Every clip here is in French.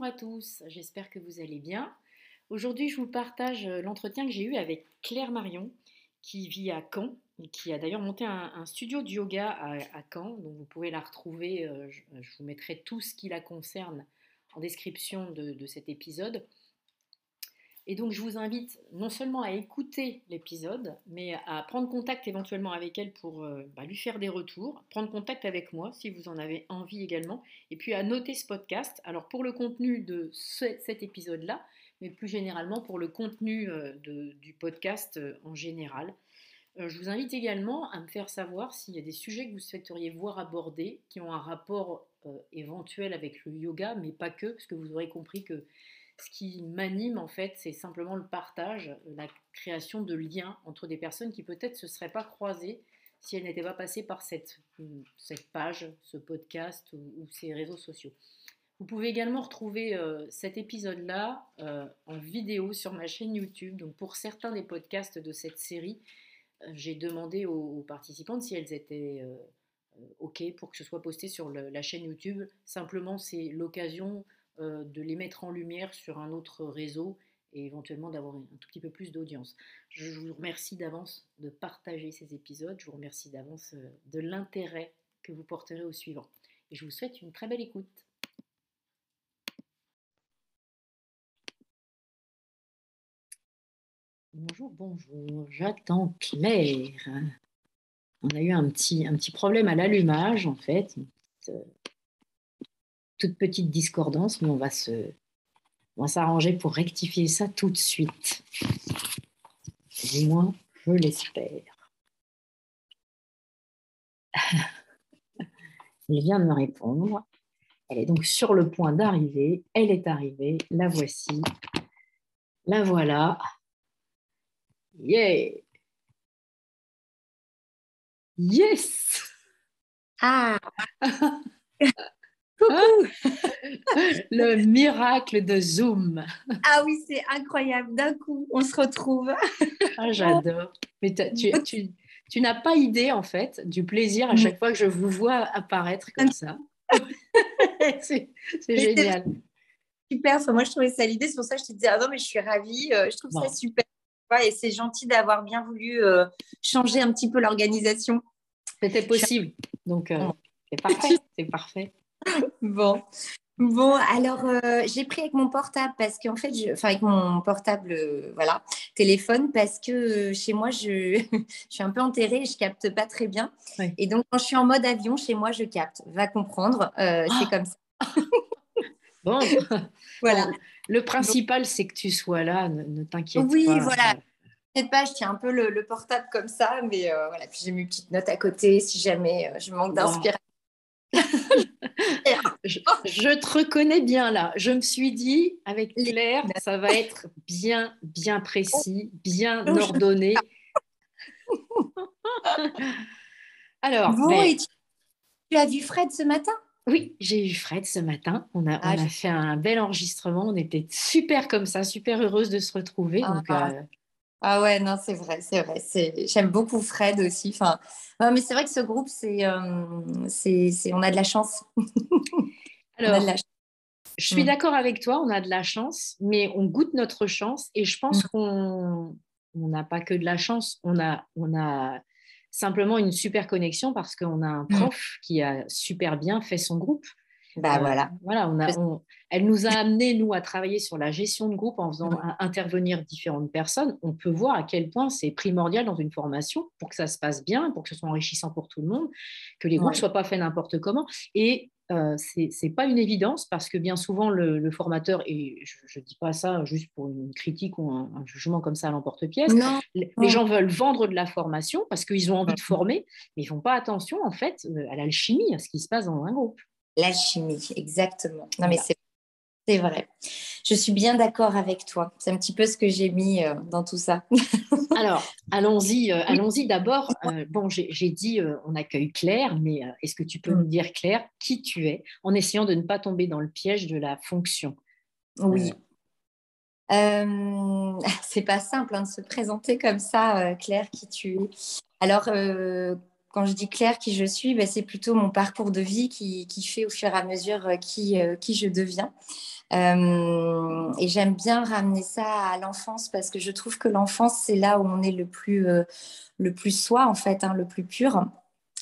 Bonjour à tous, j'espère que vous allez bien. Aujourd'hui, je vous partage euh, l'entretien que j'ai eu avec Claire Marion, qui vit à Caen et qui a d'ailleurs monté un, studio de yoga à, Caen. Donc vous pouvez la retrouver, euh, je, vous mettrai tout ce qui la concerne en description de cet épisode. Et donc, je vous invite non seulement à écouter l'épisode, mais à prendre contact éventuellement avec elle pour euh, bah, lui faire des retours, prendre contact avec moi si vous en avez envie également, et puis à noter ce podcast. Alors, pour le contenu de cet épisode-là, mais plus généralement pour le contenu euh, du podcast euh, en général. je vous invite également à me faire savoir s'il y a des sujets que vous souhaiteriez voir abordés, qui ont un rapport éventuel avec le yoga, mais pas que, parce que vous aurez compris que ce qui m'anime en fait, c'est simplement le partage, la création de liens entre des personnes qui peut-être se seraient pas croisées si elles n'étaient pas passées par cette, cette page, ce podcast ou, ces réseaux sociaux. Vous pouvez également retrouver euh, cet épisode-là euh, en vidéo sur ma chaîne YouTube. Donc pour certains des podcasts de cette série, euh, j'ai demandé aux, participantes si elles étaient OK pour que ce soit posté sur la chaîne YouTube. Simplement, c'est l'occasion euh, de les mettre en lumière sur un autre réseau et éventuellement d'avoir un tout petit peu plus d'audience. Je vous remercie d'avance de partager ces épisodes, je vous remercie d'avance euh, de l'intérêt que vous porterez au suivant. Et je vous souhaite une très belle écoute. Bonjour, bonjour, j'attends Claire. On a eu un petit, problème à l'allumage en fait, euh, toute petite discordance, mais on va se, on va s'arranger pour rectifier ça tout de suite. Du moins, je l'espère. Il vient de me répondre. Elle est donc sur le point d'arriver. Elle est arrivée. La voici. La voilà. Yeah! Yes! Ah! le miracle de Zoom. Ah oui, c'est incroyable. D'un coup, on se retrouve. ah, j'adore. Mais tu, n'as pas idée, en fait, du plaisir à chaque fois que je vous vois apparaître comme ça. c'est génial. Super. moi, je trouvais ça l'idée. C'est pour ça que je te disais, ah non, mais je suis ravie. Euh, je trouve ça super. Et c'est gentil d'avoir bien voulu euh, changer un petit peu l'organisation. C'était possible. Donc, euh, c'est parfait. C'est parfait. Bon. Bon, alors euh, j'ai pris avec mon portable parce qu'en fait, je, enfin avec mon portable, euh, voilà, téléphone, parce que euh, chez moi, je, je, suis un peu enterrée et je capte pas très bien. Et donc, quand je suis en mode avion, chez moi, je capte. Va comprendre, c'est ah comme ça. bon, voilà. le principal, c'est que tu sois là, ne, t'inquiète pas. Oui, voilà. Peut-être pas, je tiens un peu le, portable comme ça, mais voilà. Puis j'ai mes petites notes à côté si jamais je manque d'inspiration je, te reconnais bien là. Je me suis dit, avec Claire, ça va être bien, bien précis, bien ordonné. Alors, tu, as vu Fred ce matin? Oui, j'ai eu Fred ce matin. On a, ah, fait un bel enregistrement. On était super comme ça, super heureuse de se retrouver. Ah, euh, ah ouais, non, c'est vrai, c'est vrai. J'aime beaucoup Fred aussi. Enfin, mais c'est vrai que ce groupe, c'est, euh, c'est, on a de la chance. Alors, je suis mm. d'accord avec toi, on a de la chance, mais on goûte notre chance et je pense mm. qu'on n'a pas que de la chance, on a, on a simplement une super connexion parce qu'on a un mm. prof qui a super bien fait son groupe. Bah euh, voilà. Voilà, on a, elle nous a amené, nous, à travailler sur la gestion de groupe en faisant intervenir différentes personnes. On peut voir à quel point c'est primordial dans une formation pour que ça se passe bien, pour que ce soit enrichissant pour tout le monde, que les groupes ne soient pas faits n'importe comment. Et euh, ce n'est pas une évidence parce que bien souvent le, formateur, et je ne dis pas ça juste pour une critique ou un, jugement comme ça à l'emporte-pièce, les, gens veulent vendre de la formation parce qu'ils ont envie de former, mais ils ne font pas attention en fait euh, à l'alchimie, à ce qui se passe dans un groupe. L'alchimie, exactement. Non, mais c'est vrai. Je suis bien d'accord avec toi. C'est un petit peu ce que j'ai mis euh, dans tout ça. Alors, allons-y. Euh, allons-y d'abord. Euh, bon, j'ai dit on accueille Claire, mais est-ce que tu peux nous mm. dire Claire qui tu es, en essayant de ne pas tomber dans le piège de la fonction? Oui. c'est pas simple hein, de se présenter comme ça, Claire, qui tu es. Alors, quand je dis clair qui je suis, ben, c'est plutôt mon parcours de vie qui, fait au fur et à mesure qui, qui je deviens. et j'aime bien ramener ça à l'enfance parce que je trouve que l'enfance, c'est là où on est le plus, le plus soi, en fait, hein, le plus pur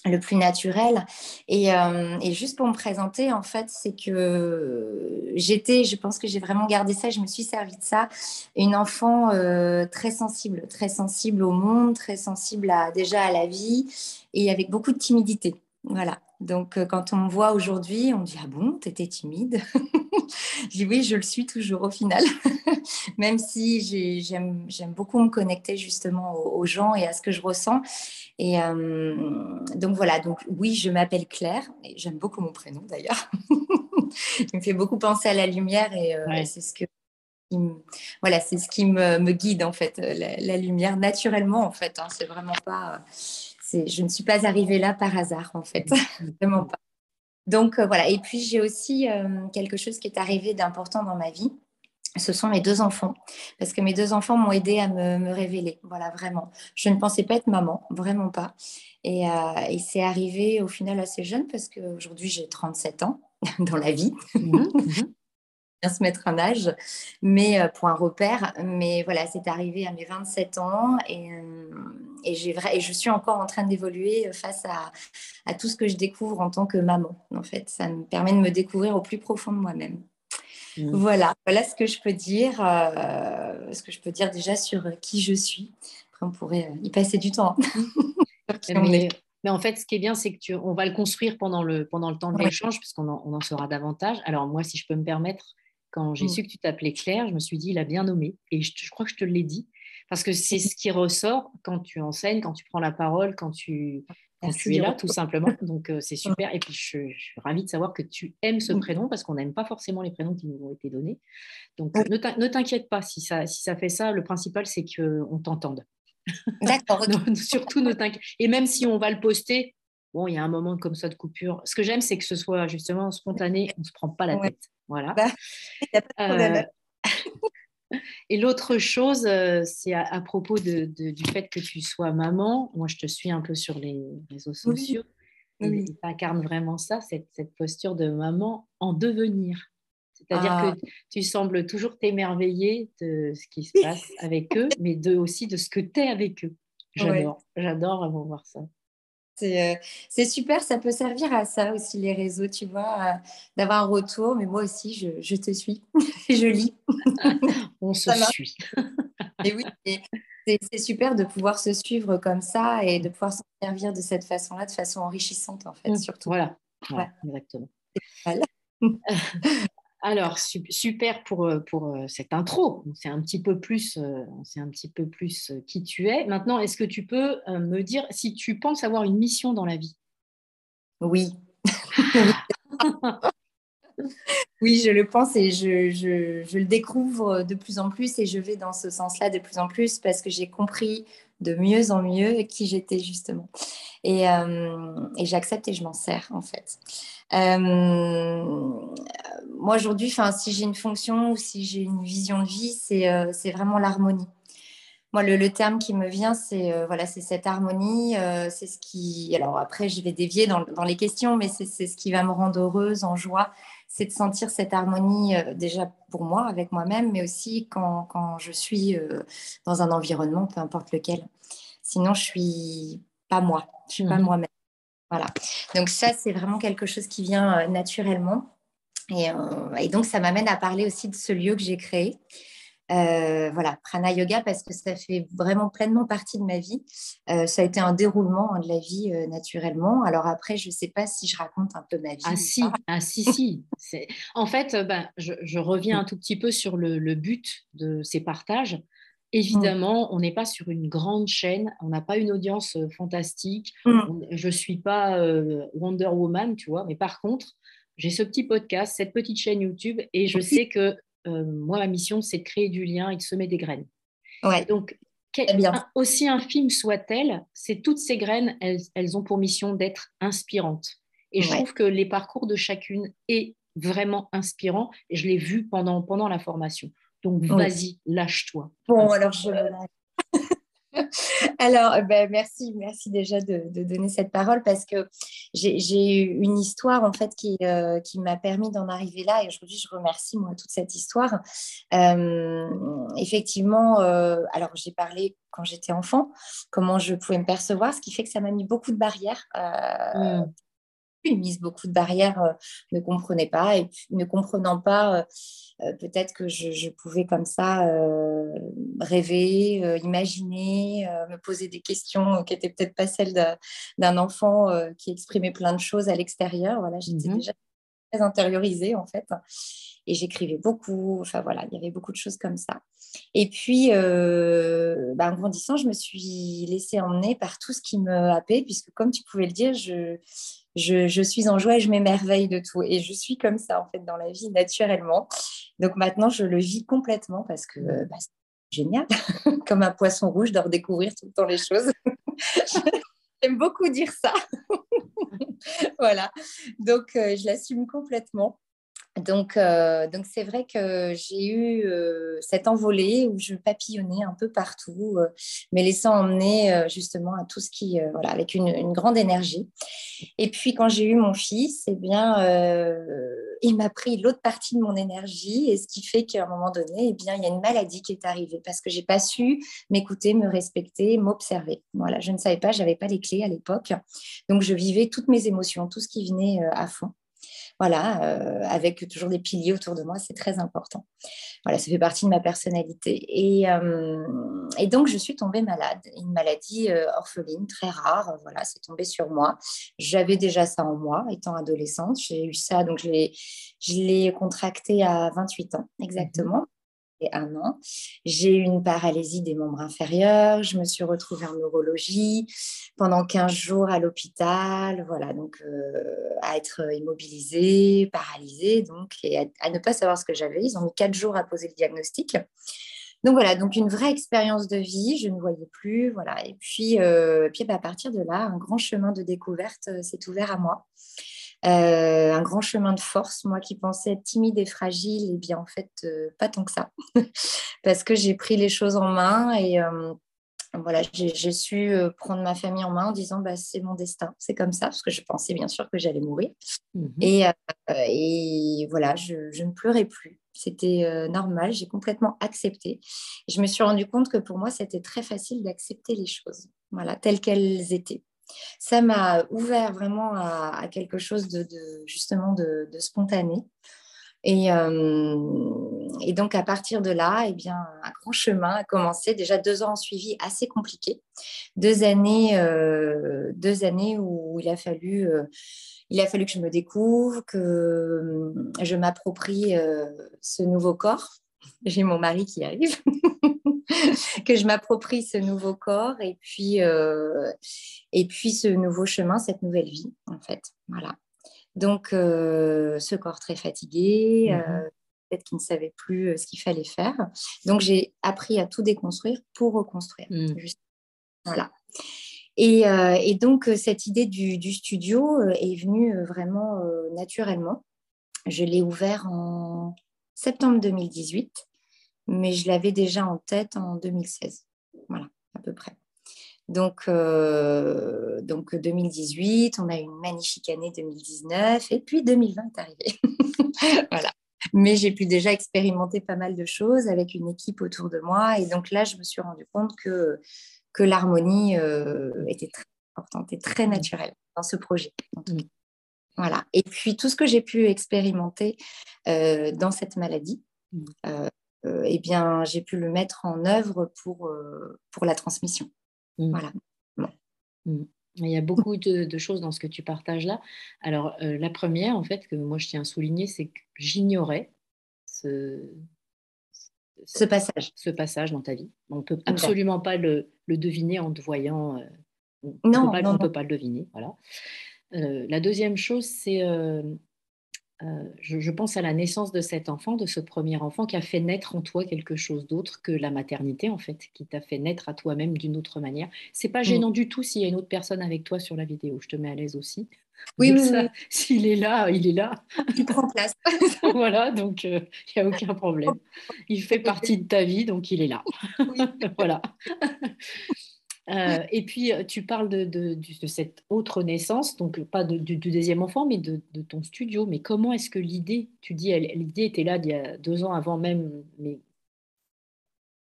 le plus naturel. Euh, et, juste pour me présenter, en fait, c'est que j'étais, je pense que j'ai vraiment gardé ça, je me suis servi de ça, une enfant euh, très sensible, très sensible au monde, très sensible à, déjà à la vie et avec beaucoup de timidité. Voilà. Donc, euh, quand on me voit aujourd'hui, on me dit Ah bon, t'étais timide Je dis Oui, je le suis toujours au final. Même si j'aime beaucoup me connecter justement aux, gens et à ce que je ressens. Et euh, donc, voilà. Donc, oui, je m'appelle Claire. Et j'aime beaucoup mon prénom d'ailleurs. Il me fait beaucoup penser à la lumière et euh, c'est ce que voilà, c'est ce qui me, me, guide en fait, la, lumière naturellement en fait. Hein, c'est vraiment pas je ne suis pas arrivée là par hasard, en fait. Vraiment pas. Donc euh, voilà. Et puis j'ai aussi euh, quelque chose qui est arrivé d'important dans ma vie. Ce sont mes deux enfants, parce que mes deux enfants m'ont aidé à me, révéler. Voilà, vraiment. Je ne pensais pas être maman, vraiment pas. Et, euh, c'est arrivé au final assez jeune, parce qu'aujourd'hui j'ai 37 ans dans la vie. Mmh, mmh bien se mettre un âge, mais euh, pour un repère. Mais voilà, c'est arrivé à mes 27 ans et, euh, et, j'ai et je suis encore en train d'évoluer face à, à, tout ce que je découvre en tant que maman. En fait, ça me permet de me découvrir au plus profond de moi-même. Mmh. Voilà, voilà ce que je peux dire, euh, ce que je peux dire déjà sur qui je suis. Après, on pourrait y passer du temps. mais, mais, en fait, ce qui est bien, c'est que tu, on va le construire pendant le, pendant le temps de l'échange, puisqu'on en, on en saura davantage. Alors moi, si je peux me permettre, quand j'ai mmh. su que tu t'appelais Claire, je me suis dit, il a bien nommé. Et je, crois que je te l'ai dit. Parce que c'est ce qui ressort quand tu enseignes, quand tu prends la parole, quand tu, quand tu es là, tout simplement. Donc, euh, c'est mmh. super. Et puis, je, suis ravie de savoir que tu aimes ce mmh. prénom parce qu'on n'aime pas forcément les prénoms qui nous ont été donnés. Donc, ne t'inquiète pas si ça, si ça fait ça. Le principal, c'est qu'on t'entende. D'accord. Surtout, ne t'inquiète. Et même si on va le poster, bon, il y a un moment comme ça de coupure. Ce que j'aime, c'est que ce soit justement spontané. On ne se prend pas la tête. Voilà. Bah, euh, et l'autre chose, euh, c'est à, propos de, du fait que tu sois maman. Moi, je te suis un peu sur les réseaux sociaux. Oui. tu incarnes vraiment ça, cette, cette, posture de maman en devenir. C'est-à-dire ah. que tu sembles toujours t'émerveiller de ce qui se passe avec eux, mais de, aussi de ce que tu es avec eux. J'adore, j'adore j'adore voir ça. Euh, c'est super, ça peut servir à ça aussi, les réseaux, tu vois, d'avoir un retour. Mais moi aussi, je, te suis, je lis. On se suit. et oui, c'est super de pouvoir se suivre comme ça et de pouvoir s'en servir de cette façon-là, de façon enrichissante, en fait, mmh, surtout. Voilà, exactement. Alors, super pour, euh, pour euh, cette intro. C'est un petit peu plus, euh, c'est un petit peu plus qui tu es. Maintenant, est-ce que tu peux me dire si tu penses avoir une mission dans la vie? Oui. oui, je le pense et je, je, je, le découvre de plus en plus et je vais dans ce sens-là de plus en plus parce que j'ai compris de mieux en mieux qui j'étais justement. Et, euh, et j'accepte et je m'en sers en fait. Euh, moi aujourd'hui, si j'ai une fonction ou si j'ai une vision de vie, c'est euh, vraiment l'harmonie. Moi, le, terme qui me vient, c'est voilà, c'est cette harmonie. c'est ce qui. Alors après, je vais dévier dans, dans les questions, mais c'est ce qui va me rendre heureuse, en joie c'est de sentir cette harmonie déjà pour moi, avec moi-même, mais aussi quand, quand je suis dans un environnement, peu importe lequel. Sinon, je suis pas moi, je suis pas mhm. moi-même. Voilà. Donc ça, c'est vraiment quelque chose qui vient euh, naturellement. Et, et, donc, ça m'amène à parler aussi de ce lieu que j'ai créé. Euh, voilà, prana yoga parce que ça fait vraiment pleinement partie de ma vie. Euh, ça a été un déroulement hein, de la vie euh, naturellement. Alors après, je ne sais pas si je raconte un peu ma vie. Ah si, ah si, si. En fait, ben, je, reviens un tout petit peu sur le, but de ces partages. Évidemment, on n'est pas sur une grande chaîne, on n'a pas une audience fantastique. Mm. je ne suis pas Wonder Woman, tu vois, mais par contre, j'ai ce petit podcast, cette petite chaîne YouTube, et je sais que euh, moi, ma mission, c'est de créer du lien et de semer des graines. Ouais. Donc, aussi infime soit-elle, c'est toutes ces graines, elles, ont pour mission d'être inspirantes. Et je trouve que les parcours de chacune est vraiment inspirant. Et je l'ai vu pendant, pendant la formation. Donc, vas-y, lâche-toi. Bon, alors je Alors, euh, ben, merci, merci déjà de, donner cette parole parce que j'ai eu une histoire en fait qui, euh, qui m'a permis d'en arriver là et aujourd'hui je remercie moi toute cette histoire. Euh, effectivement, alors j'ai parlé quand j'étais enfant, comment je pouvais me percevoir, ce qui fait que ça m'a mis beaucoup de barrières. Mmh mise beaucoup de barrières, euh, ne comprenait pas. Et ne comprenant pas, euh, euh, peut-être que je, pouvais comme ça rêver, imaginer, me poser des questions qui n'étaient peut-être pas celles d'un enfant qui exprimait plein de choses à l'extérieur. Voilà, j'étais mmh déjà très intériorisée en fait. Et j'écrivais beaucoup. Enfin voilà, il y avait beaucoup de choses comme ça. Et puis, bah, en grandissant, je me suis laissée emmener par tout ce qui me happait, puisque comme tu pouvais le dire, je, je, suis en joie et je m'émerveille de tout. Et je suis comme ça, en fait, dans la vie, naturellement. Donc maintenant, je le vis complètement parce que bah, c'est génial. comme un poisson rouge, de redécouvrir tout le temps les choses. J'aime beaucoup dire ça. voilà. Donc, euh, je l'assume complètement. Donc, euh, donc c'est vrai que j'ai eu euh, cette envolée où je papillonnais un peu partout, euh, me laissant emmener justement à tout ce qui, voilà, avec une, grande énergie. Et puis quand j'ai eu mon fils, eh bien, il m'a pris l'autre partie de mon énergie, et ce qui fait qu'à un moment donné, eh bien, il y a une maladie qui est arrivée parce que j'ai pas su m'écouter, me respecter, m'observer. Voilà, je ne savais pas, j'avais pas les clés à l'époque, donc je vivais toutes mes émotions, tout ce qui venait à fond voilà, euh, avec toujours des piliers autour de moi, c'est très important. Voilà, ça fait partie de ma personnalité. Et, euh, donc, je suis tombée malade, une maladie euh, orpheline très rare. Voilà, c'est tombé sur moi. J'avais déjà ça en moi, étant adolescente. J'ai eu ça, donc je l'ai contracté à 28 ans, exactement un an. J'ai eu une paralysie des membres inférieurs, je me suis retrouvée en neurologie pendant 15 jours à l'hôpital, voilà, donc euh, à être immobilisée, paralysée, donc, et à, ne pas savoir ce que j'avais. Ils ont mis 4 jours à poser le diagnostic. Donc voilà, donc une vraie expérience de vie, je ne voyais plus, voilà. Et puis, euh, puis bah, à partir de là, un grand chemin de découverte euh, s'est ouvert à moi. Euh, un grand chemin de force. Moi qui pensais être timide et fragile, et eh bien en fait, euh, pas tant que ça. Parce que j'ai pris les choses en main et euh, voilà, j'ai su prendre ma famille en main en disant bah, c'est mon destin, c'est comme ça, parce que je pensais bien sûr que j'allais mourir. Mmh et, et, voilà, je, je, ne pleurais plus. C'était normal, j'ai complètement accepté. je me suis rendu compte que pour moi, c'était très facile d'accepter les choses, voilà, telles qu'elles étaient ça m'a ouvert vraiment à, quelque chose de, justement de, spontané. Euh, et, donc à partir de là, eh bien, un grand chemin a commencé. Déjà deux ans suivi assez compliqués, deux années, euh, deux années où il a fallu, euh, il a fallu que je me découvre, que je m'approprie ce nouveau corps. J'ai mon mari qui arrive. que je m'approprie ce nouveau corps et puis, euh, et puis ce nouveau chemin, cette nouvelle vie, en fait. Voilà. Donc, euh, ce corps très fatigué, mmh euh, peut-être qu'il ne savait plus ce qu'il fallait faire. Donc, j'ai appris à tout déconstruire pour reconstruire. Mmh. Voilà. Et, et, donc, cette idée du, du studio est venue vraiment naturellement. Je l'ai ouvert en septembre 2018 mais je l'avais déjà en tête en 2016. Voilà, à peu près. Donc, euh, donc 2018, on a eu une magnifique année 2019 et puis 2020 est arrivé. voilà. Mais j'ai pu déjà expérimenter pas mal de choses avec une équipe autour de moi. Et donc là, je me suis rendu compte que, que l'harmonie euh, était très importante et très naturelle dans ce projet. Voilà. Et puis tout ce que j'ai pu expérimenter euh, dans cette maladie, mm. Euh, eh bien, j'ai pu le mettre en œuvre pour, euh, pour la transmission. Mmh. Voilà. Mmh. Il y a beaucoup de, choses dans ce que tu partages là. Alors, euh, la première, en fait, que moi je tiens à souligner, c'est que j'ignorais ce, ce passage. Ce passage dans ta vie. On ne peut absolument pas le, le, deviner en te voyant. on non, on ne peut pas le deviner. Voilà. la deuxième chose, c'est euh, je, pense à la naissance de cet enfant, de ce premier enfant qui a fait naître en toi quelque chose d'autre que la maternité, en fait, qui t'a fait naître à toi-même d'une autre manière. C'est pas mm. gênant du tout s'il y a une autre personne avec toi sur la vidéo. Je te mets à l'aise aussi. Oui, oui, S'il est là, il est là. Il prend place. voilà, donc il euh, n'y a aucun problème. Il fait partie de ta vie, donc il est là. voilà. Euh, et puis, tu parles de, de, cette autre naissance, donc pas du, deuxième enfant, mais de, ton studio. Mais comment est-ce que l'idée, tu dis, l'idée était là il y a deux ans avant même mais...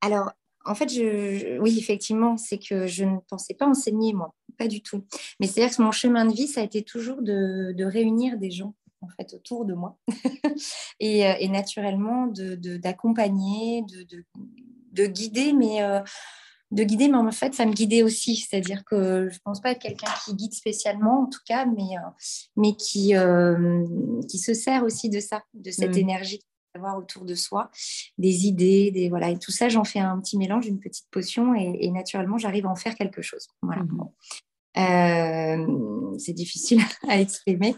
Alors, en fait, je, oui, effectivement, c'est que je ne pensais pas enseigner, moi, pas du tout. Mais c'est-à-dire que mon chemin de vie, ça a été toujours de, réunir des gens en fait autour de moi et, euh, et, naturellement d'accompagner, de, de, guider, mais euh, de guider, mais en fait, ça me guidait aussi. C'est-à-dire que je ne pense pas être quelqu'un qui guide spécialement, en tout cas, mais, euh, mais qui, qui se sert aussi de ça, de cette mmh. énergie avoir autour de soi, des idées, des voilà, et tout ça, j'en fais un petit mélange, une petite potion, et, naturellement, j'arrive à en faire quelque chose. Voilà. Mmh euh, c'est difficile à exprimer,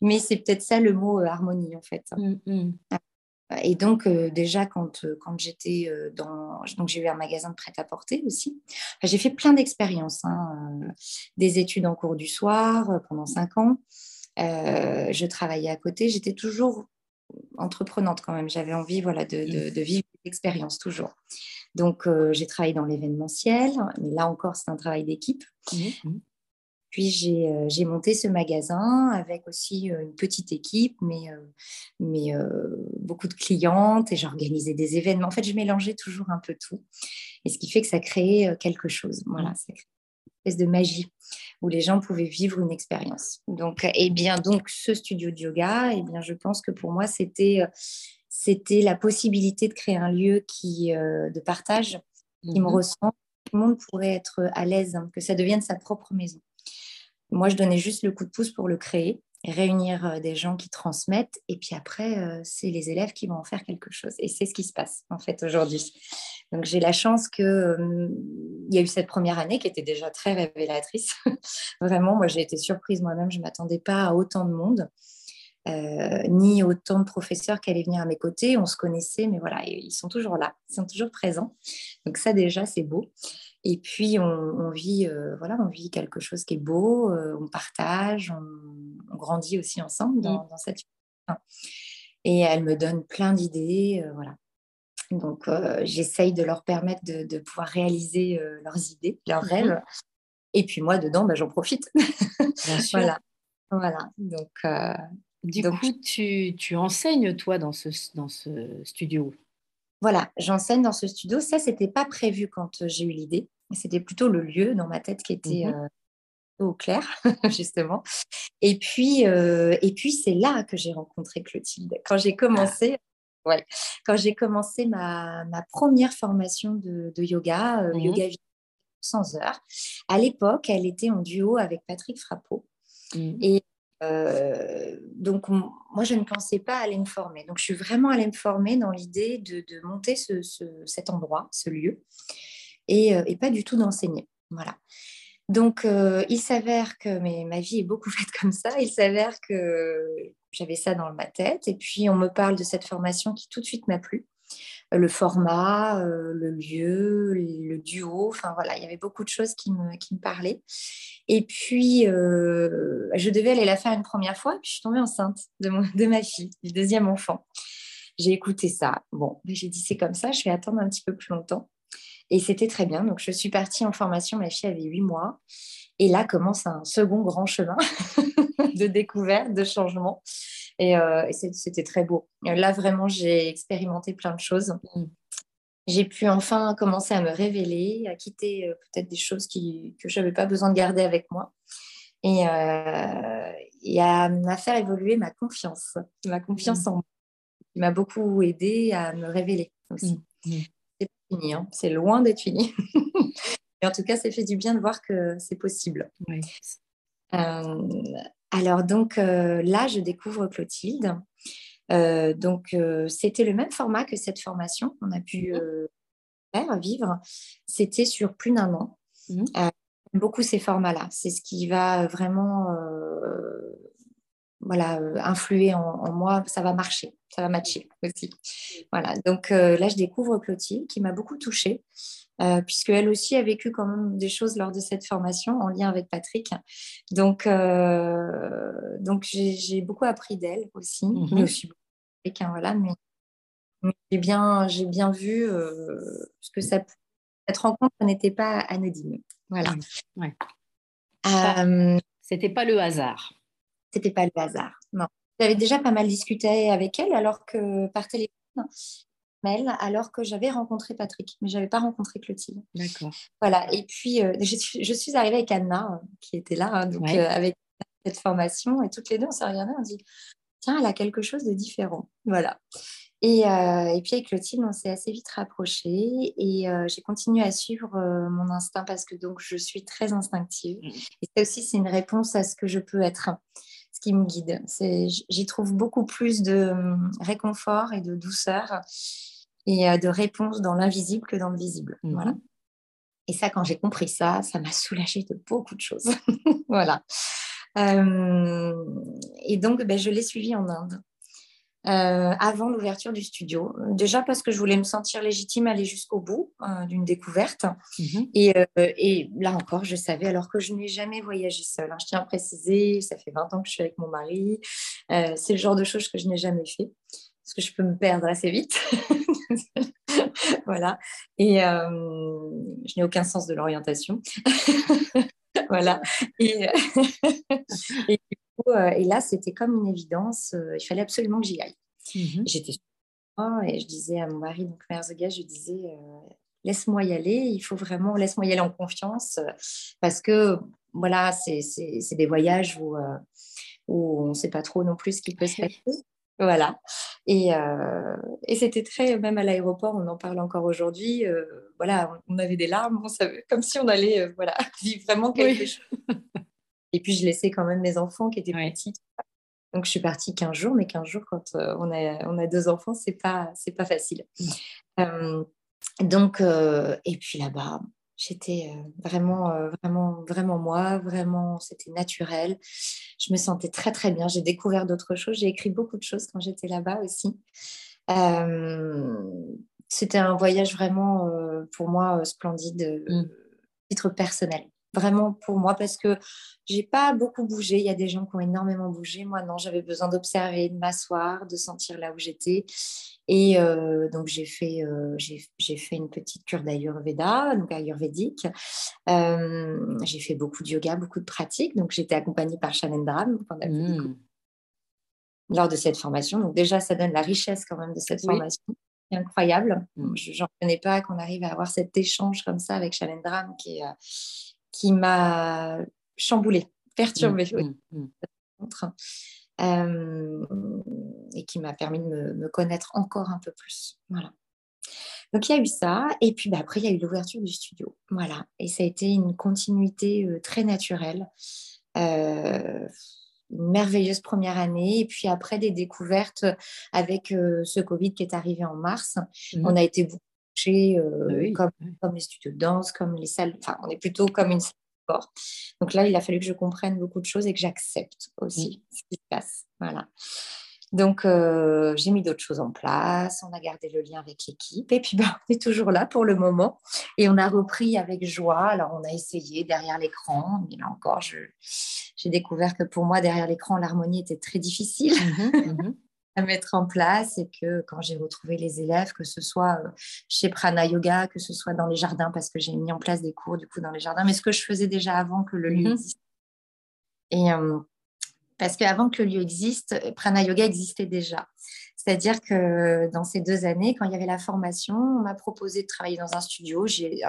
mais c'est peut-être ça le mot euh, harmonie en fait. Mmh. Et donc euh, déjà quand, quand j'étais dans... Donc j'ai eu un magasin de prêt-à-porter aussi. j'ai fait plein d'expériences, hein, des études en cours du soir pendant cinq ans. je travaillais à côté, j'étais toujours entreprenante quand même. J'avais envie voilà, de, mmh. de, vivre l'expérience toujours. Donc, euh, j'ai travaillé dans l'événementiel. Mais là encore, c'est un travail d'équipe. Mmh, mmh. Puis, euh, j'ai monté ce magasin avec aussi euh, une petite équipe, mais, mais beaucoup de clientes et j'organisais des événements. En fait, je mélangeais toujours un peu tout. Et ce qui fait que ça créait quelque chose. Voilà, ça crée une espèce de magie où les gens pouvaient vivre une expérience. Donc, et eh bien, donc, ce studio de yoga, et eh bien, je pense que pour moi, c'était, euh, c'était la possibilité de créer un lieu qui, euh, de partage qui me mhm. ressemble. Tout le monde pourrait être à l'aise, hein, que ça devienne sa propre maison. Moi, je donnais juste le coup de pouce pour le créer réunir euh, des gens qui transmettent et puis après, euh, c'est les élèves qui vont en faire quelque chose. Et c'est ce qui se passe en fait aujourd'hui. Donc j'ai la chance qu'il euh, y a eu cette première année qui était déjà très révélatrice. Vraiment, moi j'ai été surprise moi-même, je ne m'attendais pas à autant de monde. ni autant de professeurs qui allaient venir à mes côtés. On se connaissait, mais voilà, ils sont toujours là, ils sont toujours présents. Donc ça déjà, c'est beau. Et puis, on, vit, euh, voilà, on vit quelque chose qui est beau, euh, on partage, on, grandit aussi ensemble dans, mmh. cette Et elle me donne plein d'idées, euh, voilà. Donc, j'essaye de leur permettre de, pouvoir réaliser leurs idées, leurs mmh rêves. Et puis, moi, dedans, bah, j'en profite. Bien sûr. voilà. voilà. Donc, du coup, tu, tu, enseignes, toi, dans ce, dans ce studio? Voilà, j'enseigne dans ce studio. Ça, c'était pas prévu quand j'ai eu l'idée. C'était plutôt le lieu dans ma tête qui était mmh euh, au clair, justement. Et puis, euh, et puis c'est là que j'ai rencontré Clotilde. Quand j'ai commencé, ouais, quand j'ai commencé ma, ma, première formation de, yoga, euh, mmh yoga 100 heures. À l'époque, elle était en duo avec Patrick Frappeau. Mmh. Et donc, moi, je ne pensais pas aller me former. Donc, je suis vraiment allée me former dans l'idée de, de, monter ce, cet endroit, ce lieu. Euh, et, pas du tout d'enseigner. Voilà. Donc, euh, il s'avère que mais ma vie est beaucoup faite comme ça. Il s'avère que j'avais ça dans ma tête. Et puis, on me parle de cette formation qui tout de suite m'a plu. Euh, le format, le lieu, le duo. Enfin, voilà, il y avait beaucoup de choses qui me, qui me parlaient. Et puis, je devais aller la faire une première fois. Puis, je suis tombée enceinte de, de ma fille, du deuxième enfant. J'ai écouté ça. Bon, j'ai dit, c'est comme ça, je vais attendre un petit peu plus longtemps. Et c'était très bien. Donc, je suis partie en formation. Ma fille avait huit mois. Et là commence un second grand chemin de découverte, de changement. Et, euh, c'était très beau. Là, vraiment, j'ai expérimenté plein de choses. Mm. J'ai pu enfin commencer à me révéler, à quitter euh, peut-être des choses qui, que je n'avais pas besoin de garder avec moi. Et, euh, et à, faire évoluer ma confiance, ma confiance mm. en moi, qui m'a beaucoup aidé à me révéler aussi. Mm c'est fini, hein. c'est loin d'être fini. Mais en tout cas, ça fait du bien de voir que c'est possible. Euh, alors donc euh, là, je découvre Clotilde. Euh, donc c'était le même format que cette formation qu'on a pu mhm. faire, vivre. C'était sur plus d'un an. Mhm. beaucoup ces formats-là. C'est ce qui va vraiment voilà, influer en, moi, ça va marcher, ça va matcher aussi. Voilà, donc là, je découvre Clotilde qui m'a beaucoup touchée, euh, puisqu'elle aussi a vécu quand même des choses lors de cette formation en lien avec Patrick. Donc, donc j'ai beaucoup appris d'elle aussi, mais aussi avec, hein, voilà, mais, j'ai bien, bien vu ce que ça cette rencontre n'était pas anodine. Voilà. Ouais. Euh, c'était pas le hasard. C'était pas le hasard, non. J'avais déjà pas mal discuté avec elle alors que par téléphone, alors que j'avais rencontré Patrick, mais je n'avais pas rencontré Clotilde. D'accord. Voilà. Et puis, euh, je, suis arrivée avec Anna, euh, qui était là, hein, donc avec cette formation, et toutes les deux, on s'est regardées, on dit, tiens, elle a quelque chose de différent. Voilà. Et, et puis avec Clotilde, on s'est assez vite rapprochés et j'ai continué à suivre mon instinct parce que donc je suis très instinctive. Mmh. Et ça aussi, c'est une réponse à ce que je peux être ce qui me guide. J'y trouve beaucoup plus de hum, réconfort et de douceur et euh, de réponse dans l'invisible que dans le visible. Mhm. Voilà. Et ça, quand j'ai compris ça, ça m'a soulagée de beaucoup de choses. voilà. Euh, et donc, ben, je l'ai suivi en Inde. Euh, avant l'ouverture du studio. Déjà parce que je voulais me sentir légitime à aller jusqu'au bout euh, d'une découverte. Mhm. Et, euh, et, là encore, je savais, alors que je n'ai jamais voyagé seule. Hein. Je tiens à préciser, ça fait 20 ans que je suis avec mon mari. c'est le genre de choses que je n'ai jamais fait, parce que je peux me perdre assez vite. voilà. Et je n'ai aucun sens de l'orientation. voilà. Et, et, et là, c'était comme une évidence. Euh, il fallait absolument que j'y aille. Mhm. J'étais et je disais à mon mari, donc Merzegas, je disais, euh, laisse-moi y aller. Il faut vraiment, laisse-moi y aller en confiance, parce que voilà, c'est des voyages où, où on ne sait pas trop non plus ce qui peut se passer. Voilà. Et, et c'était très, même à l'aéroport, on en parle encore aujourd'hui. voilà, on avait des larmes, on savait, comme si on allait voilà, vivre vraiment quelque chose. Et puis, je laissais quand même mes enfants qui étaient petits. Donc, je suis partie 15 jours, mais 15 jours, quand euh, on, a, on a deux enfants, c'est pas, c'est pas facile. Mm. Euh, donc, euh, et puis là-bas, j'étais vraiment, vraiment, vraiment moi, vraiment, c'était naturel. Je me sentais très, très bien. J'ai découvert d'autres choses. J'ai écrit beaucoup de choses quand j'étais là-bas aussi. c'était un voyage vraiment, pour moi, splendide, mm. titre personnel vraiment pour moi parce que j'ai pas beaucoup bougé. Il y a des gens qui ont énormément bougé. Moi, non, j'avais besoin d'observer, de m'asseoir, de sentir là où j'étais. Et euh, donc, j'ai fait, euh, j'ai, fait une petite cure d'Ayurveda, donc ayurvédique. Euh, j'ai fait beaucoup de yoga, beaucoup de pratiques. Donc, j'étais accompagnée par Dram mmh. lors de cette formation. Donc, déjà, ça donne la richesse quand même de cette formation. C'est incroyable. Mmh. Je n'en connais pas qu'on arrive à avoir cet échange comme ça avec Dram qui est qui m'a chamboulée, perturbée. Mmh, mmh, mmh. Euh, et qui m'a permis de me, connaître encore un peu plus. Voilà. Donc il y a eu ça, et puis bah, après il y a eu l'ouverture du studio. Voilà, et ça a été une continuité euh, très naturelle. Euh, une merveilleuse première année, et puis après des découvertes avec ce Covid qui est arrivé en mars. On a été beaucoup euh, bah comme, les studios de danse, comme les salles. Enfin, on est plutôt comme une salle de sport. Donc là, il a fallu que je comprenne beaucoup de choses et que j'accepte aussi mmh. ce qui se passe. Voilà. Donc, euh, j'ai mis d'autres choses en place. On a gardé le lien avec l'équipe. Et puis, bah, on est toujours là pour le moment. Et on a repris avec joie. Alors, on a essayé derrière l'écran. Mais là encore, j'ai découvert que pour moi, derrière l'écran, l'harmonie était très difficile. Mmh mmh à mettre en place et que quand j'ai retrouvé les élèves, que ce soit euh, chez Prana Yoga, que ce soit dans les jardins, parce que j'ai mis en place des cours du coup dans les jardins, mais ce que je faisais déjà avant que le lieu mmh existe. Et euh, parce qu'avant que le lieu existe, Prana Yoga existait déjà. C'est-à-dire que dans ces deux années, quand il y avait la formation, on m'a proposé de travailler dans un studio. J'ai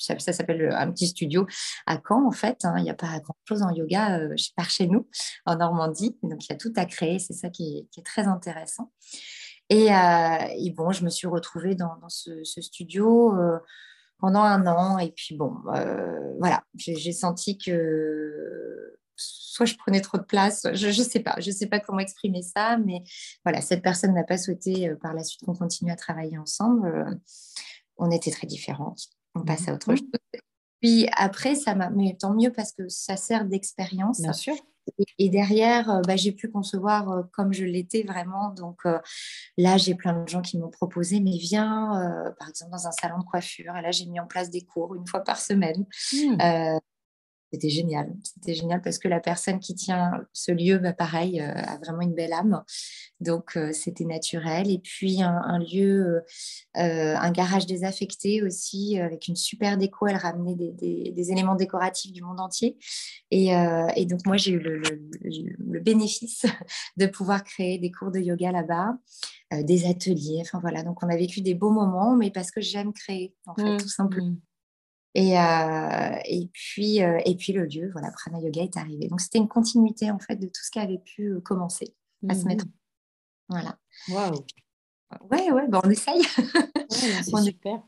ça, s'appelle un petit studio à Caen, en fait. Hein. Il n'y a pas grand-chose en yoga euh, par chez nous, en Normandie. Donc, il y a tout à créer. C'est ça qui est, très intéressant. Euh, et, bon, je me suis retrouvée dans, ce, studio euh, pendant un an. Et puis, bon, voilà, j'ai senti que soit je prenais trop de place, je ne sais pas, je sais pas comment exprimer ça, mais voilà, cette personne n'a pas souhaité par la suite qu'on continue à travailler ensemble. on était très différentes on passe à autre mhm. chose. Puis après, ça m'a, mais tant mieux parce que ça sert d'expérience. Bien sûr. Et, derrière, euh, bah, j'ai pu concevoir euh, comme je l'étais vraiment. Donc euh, là, j'ai plein de gens qui m'ont proposé, mais viens, par exemple, dans un salon de coiffure. Et là, j'ai mis en place des cours une fois par semaine. Hmm. C'était génial. C'était génial parce que la personne qui tient ce lieu, bah, pareil, euh, a vraiment une belle âme. Donc, euh, c'était naturel. Et puis, un, lieu, euh, un garage désaffecté aussi, avec une super déco. Elle ramenait des, éléments décoratifs du monde entier. Et, donc, moi, j'ai eu le, bénéfice de pouvoir créer des cours de yoga là-bas, des ateliers. Enfin, voilà. Donc, on a vécu des beaux moments, mais parce que j'aime créer, en fait, mmh, tout simplement. Et, euh, et, puis, euh, et puis le lieu, voilà, Prana Yoga est arrivé. Donc c'était une continuité en fait de tout ce qui avait pu euh, commencer à se mettre. Mmh voilà. Waouh. Ouais, ouais, bon, on essaye. c'est super.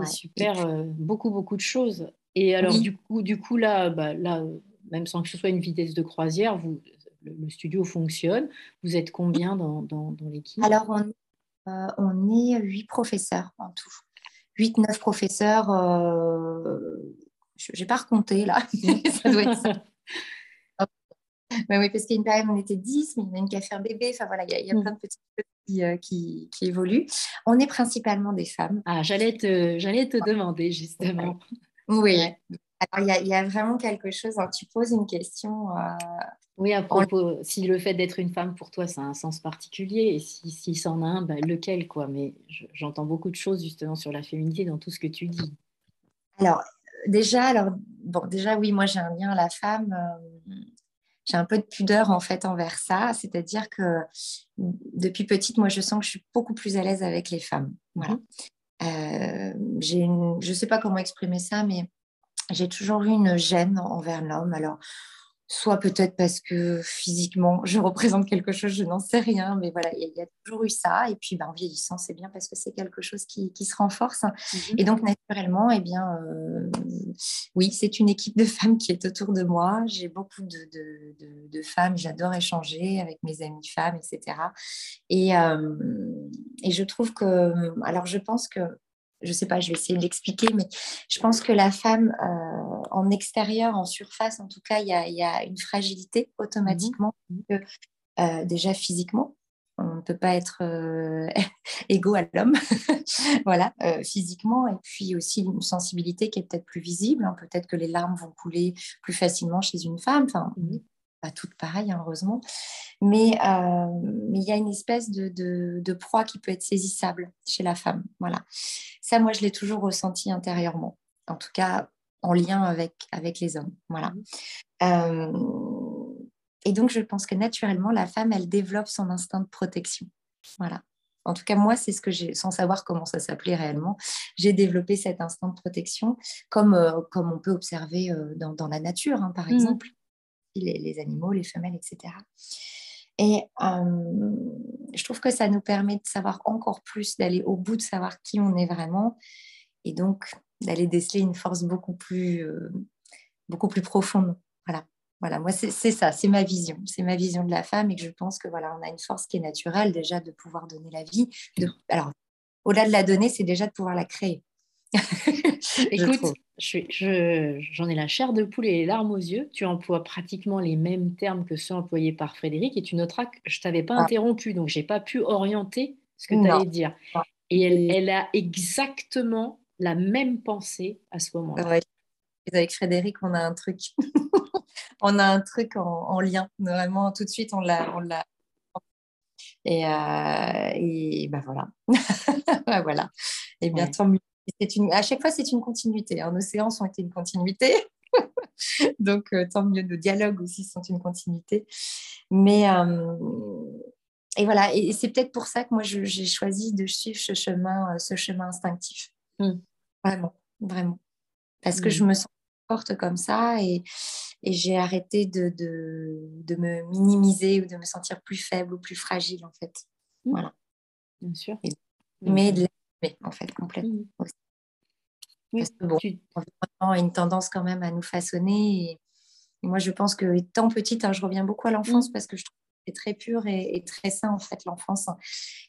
C'est super, beaucoup, beaucoup de choses. Et alors, du, coup, du coup, là, bah, là, même sans que ce soit une vitesse de croisière, vous, le, studio fonctionne. Vous êtes combien dans, dans, dans l'équipe? Alors, on, on est huit professeurs en tout. 8-9 professeurs. Euh, je n'ai pas recompté là. ça doit être ça. oui, parce qu'il y a une période où on était 10, mais il y en a une qui a fait un bébé. Enfin voilà, il y a, mm. plein de petites choses euh, qui, qui, évoluent. On est principalement des femmes. Ah, j'allais te, j'allais te demander justement. Oui. Alors, il y, a, vraiment quelque chose. Hein. tu poses une question. Euh, oui, à propos, si le fait d'être une femme pour toi, ça a un sens particulier, et si, si c'en a un, ben, lequel quoi? Mais j'entends beaucoup de choses justement sur la féminité dans tout ce que tu dis. Alors, déjà, alors, bon, déjà, oui, moi j'ai un lien à la femme. Euh, j'ai un peu de pudeur en fait envers ça, c'est-à-dire que depuis petite, moi je sens que je suis beaucoup plus à l'aise avec les femmes. Voilà. Mhm. Euh, je ne sais pas comment exprimer ça, mais j'ai toujours eu une gêne envers l'homme. Alors, soit peut-être parce que physiquement je représente quelque chose, je n'en sais rien, mais voilà, il y, a toujours eu ça. Et puis ben, en vieillissant, c'est bien parce que c'est quelque chose qui, se renforce. Mhm. Et donc naturellement, eh bien, euh, oui, c'est une équipe de femmes qui est autour de moi. J'ai beaucoup de, femmes, j'adore échanger avec mes amies femmes, etc. Et, euh, et je trouve que, alors je pense que je sais pas, je vais essayer de l'expliquer, mais je pense que la femme, euh, en extérieur, en surface, en tout cas, il y a, une fragilité automatiquement, mmh. euh, déjà physiquement. On ne peut pas être euh, égaux à l'homme, voilà, physiquement, et puis aussi une sensibilité qui est peut-être plus visible. Hein. Peut-être que les larmes vont couler plus facilement chez une femme. Enfin, mmh pas toutes pareilles, hein, heureusement, mais euh, mais il y a une espèce de, de, proie qui peut être saisissable chez la femme. Voilà. Ça, moi, je l'ai toujours ressenti intérieurement, en tout cas en lien avec, avec les hommes. Voilà. Mmh. Euh, et donc, je pense que naturellement, la femme, elle développe son instinct de protection. Voilà. En tout cas, moi, c'est ce que j'ai, sans savoir comment ça s'appelait réellement, j'ai développé cet instinct de protection, comme, euh, comme on peut observer dans, dans, la nature, hein, par mmh. exemple les, animaux, les femelles, etc. Et euh, je trouve que ça nous permet de savoir encore plus, d'aller au bout de savoir qui on est vraiment, et donc d'aller déceler une force beaucoup plus, euh, beaucoup plus profonde. Voilà. Voilà, moi c'est ça, c'est ma vision, c'est ma vision de la femme et que je pense que voilà, on a une force qui est naturelle déjà de pouvoir donner la vie. De, alors, au-delà de la donner, c'est déjà de pouvoir la créer. Écoute, j'en ai la chair de poule et les larmes aux yeux. Tu emploies pratiquement les mêmes termes que ceux employés par Frédéric et tu noteras que je ne t'avais pas ah. interrompu, donc je n'ai pas pu orienter ce que tu allais dire. Et elle, a exactement la même pensée à ce moment-là. Avec Frédéric, on a un truc. on a un truc en, lien. Vraiment, tout de suite, on l'a. Et, euh, et ben voilà. voilà. Et bien, tant mieux une, à chaque fois, c'est une continuité. Hein. Nos séances ont été une continuité. Donc, euh, tant mieux, nos dialogues aussi sont une continuité. Mais, euh, et voilà, et, c'est peut-être pour ça que moi, j'ai choisi de suivre ce chemin, euh, ce chemin instinctif. Mmh. Vraiment, vraiment. Parce que mmh. je me sens forte comme ça et, et j'ai arrêté de, de, de, me minimiser ou de me sentir plus faible ou plus fragile, en fait. Mmh. Voilà. Bien sûr. mais de en fait, complètement. Parce que bon, a une tendance quand même à nous façonner. Et, moi, je pense que étant petite, hein, je reviens beaucoup à l'enfance mmh. parce que je trouve que c'est très pur et, très sain, en fait, l'enfance.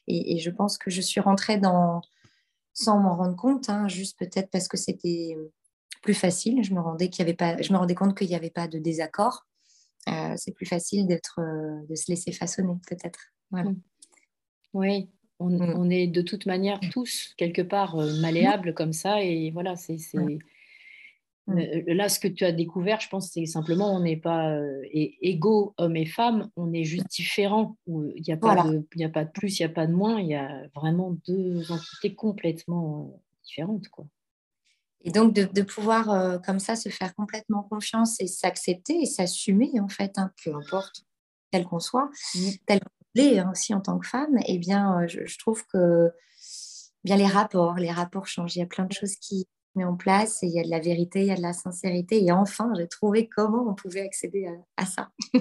Et, je pense que je suis rentrée dans, sans m'en rendre compte, hein, juste peut-être parce que c'était plus facile. Je me rendais, qu'il y avait pas, je me rendais compte qu'il n'y avait pas de désaccord. Euh, c'est plus facile d'être, euh, de se laisser façonner, peut-être. Voilà. Mmh. Oui, Mm. On, est de toute manière tous quelque part euh, malléables comme ça et voilà, c'est Mm. Là, ce que tu as découvert, je pense, c'est simplement on n'est pas euh, égaux, hommes et femmes, on est juste différents. Il n'y a, pas de, a pas de plus, il n'y a pas de moins, il y a vraiment deux entités complètement euh, différentes. Quoi. Et donc, de, pouvoir euh, comme ça se faire complètement confiance et s'accepter et s'assumer, en fait, hein, peu importe tel qu'on soit, mm. tel hein, aussi en tant que femme, eh bien, je, je trouve que bien les rapports, les rapports changent. Il y a plein de choses qui, met en place et il y a de la vérité, il y a de la sincérité. Et enfin, j'ai trouvé comment on pouvait accéder à, ça.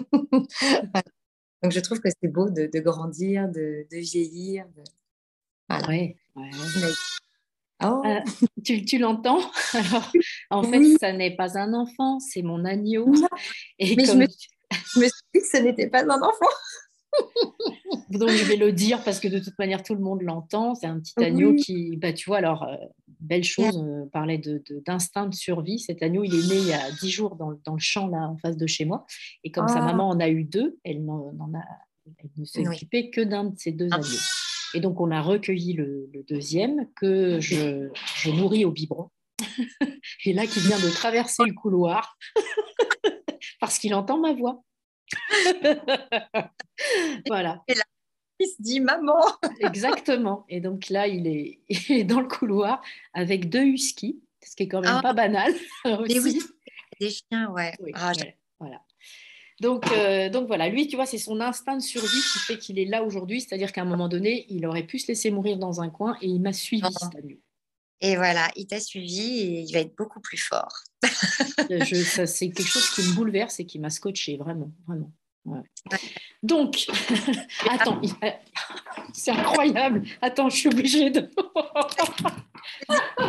Donc, je trouve que c'est beau de, grandir, de, vieillir. Voilà. Ouais, Oh. Euh, tu, l'entends? Alors, en fait, ça n'est pas un enfant, c'est mon agneau. Et Mais je, me, je me suis dit que ce n'était pas un enfant. Donc je vais le dire parce que de toute manière tout le monde l'entend. C'est un petit agneau qui, bah, tu vois, alors euh, belle chose, on parlait d'instinct de, de, survie. Cet agneau, il est né il y a dix jours dans, dans, le champ là en face de chez moi. Et comme sa ah. maman en a eu deux, elle, a, elle ne s'est occupée que d'un de ces deux ah. agneaux. Et donc on a recueilli le, deuxième que je, je nourris au biberon. et là, qui vient de traverser le couloir parce qu'il entend ma voix. voilà. Et là, il se dit maman. Exactement. Et donc là, il est, dans le couloir avec deux huskies, ce qui est quand même ah. pas banal. oui, des chiens, ouais. Ah, voilà. Donc, euh, donc voilà, lui, tu vois, c'est son instinct de survie qui fait qu'il est là aujourd'hui. C'est-à-dire qu'à un moment donné, il aurait pu se laisser mourir dans un coin et il m'a suivi. Et voilà, il t'a suivi et il va être beaucoup plus fort. C'est quelque chose qui me bouleverse et qui m'a scotché, vraiment, vraiment. Donc, attends, c'est incroyable. Attends, je suis obligée de.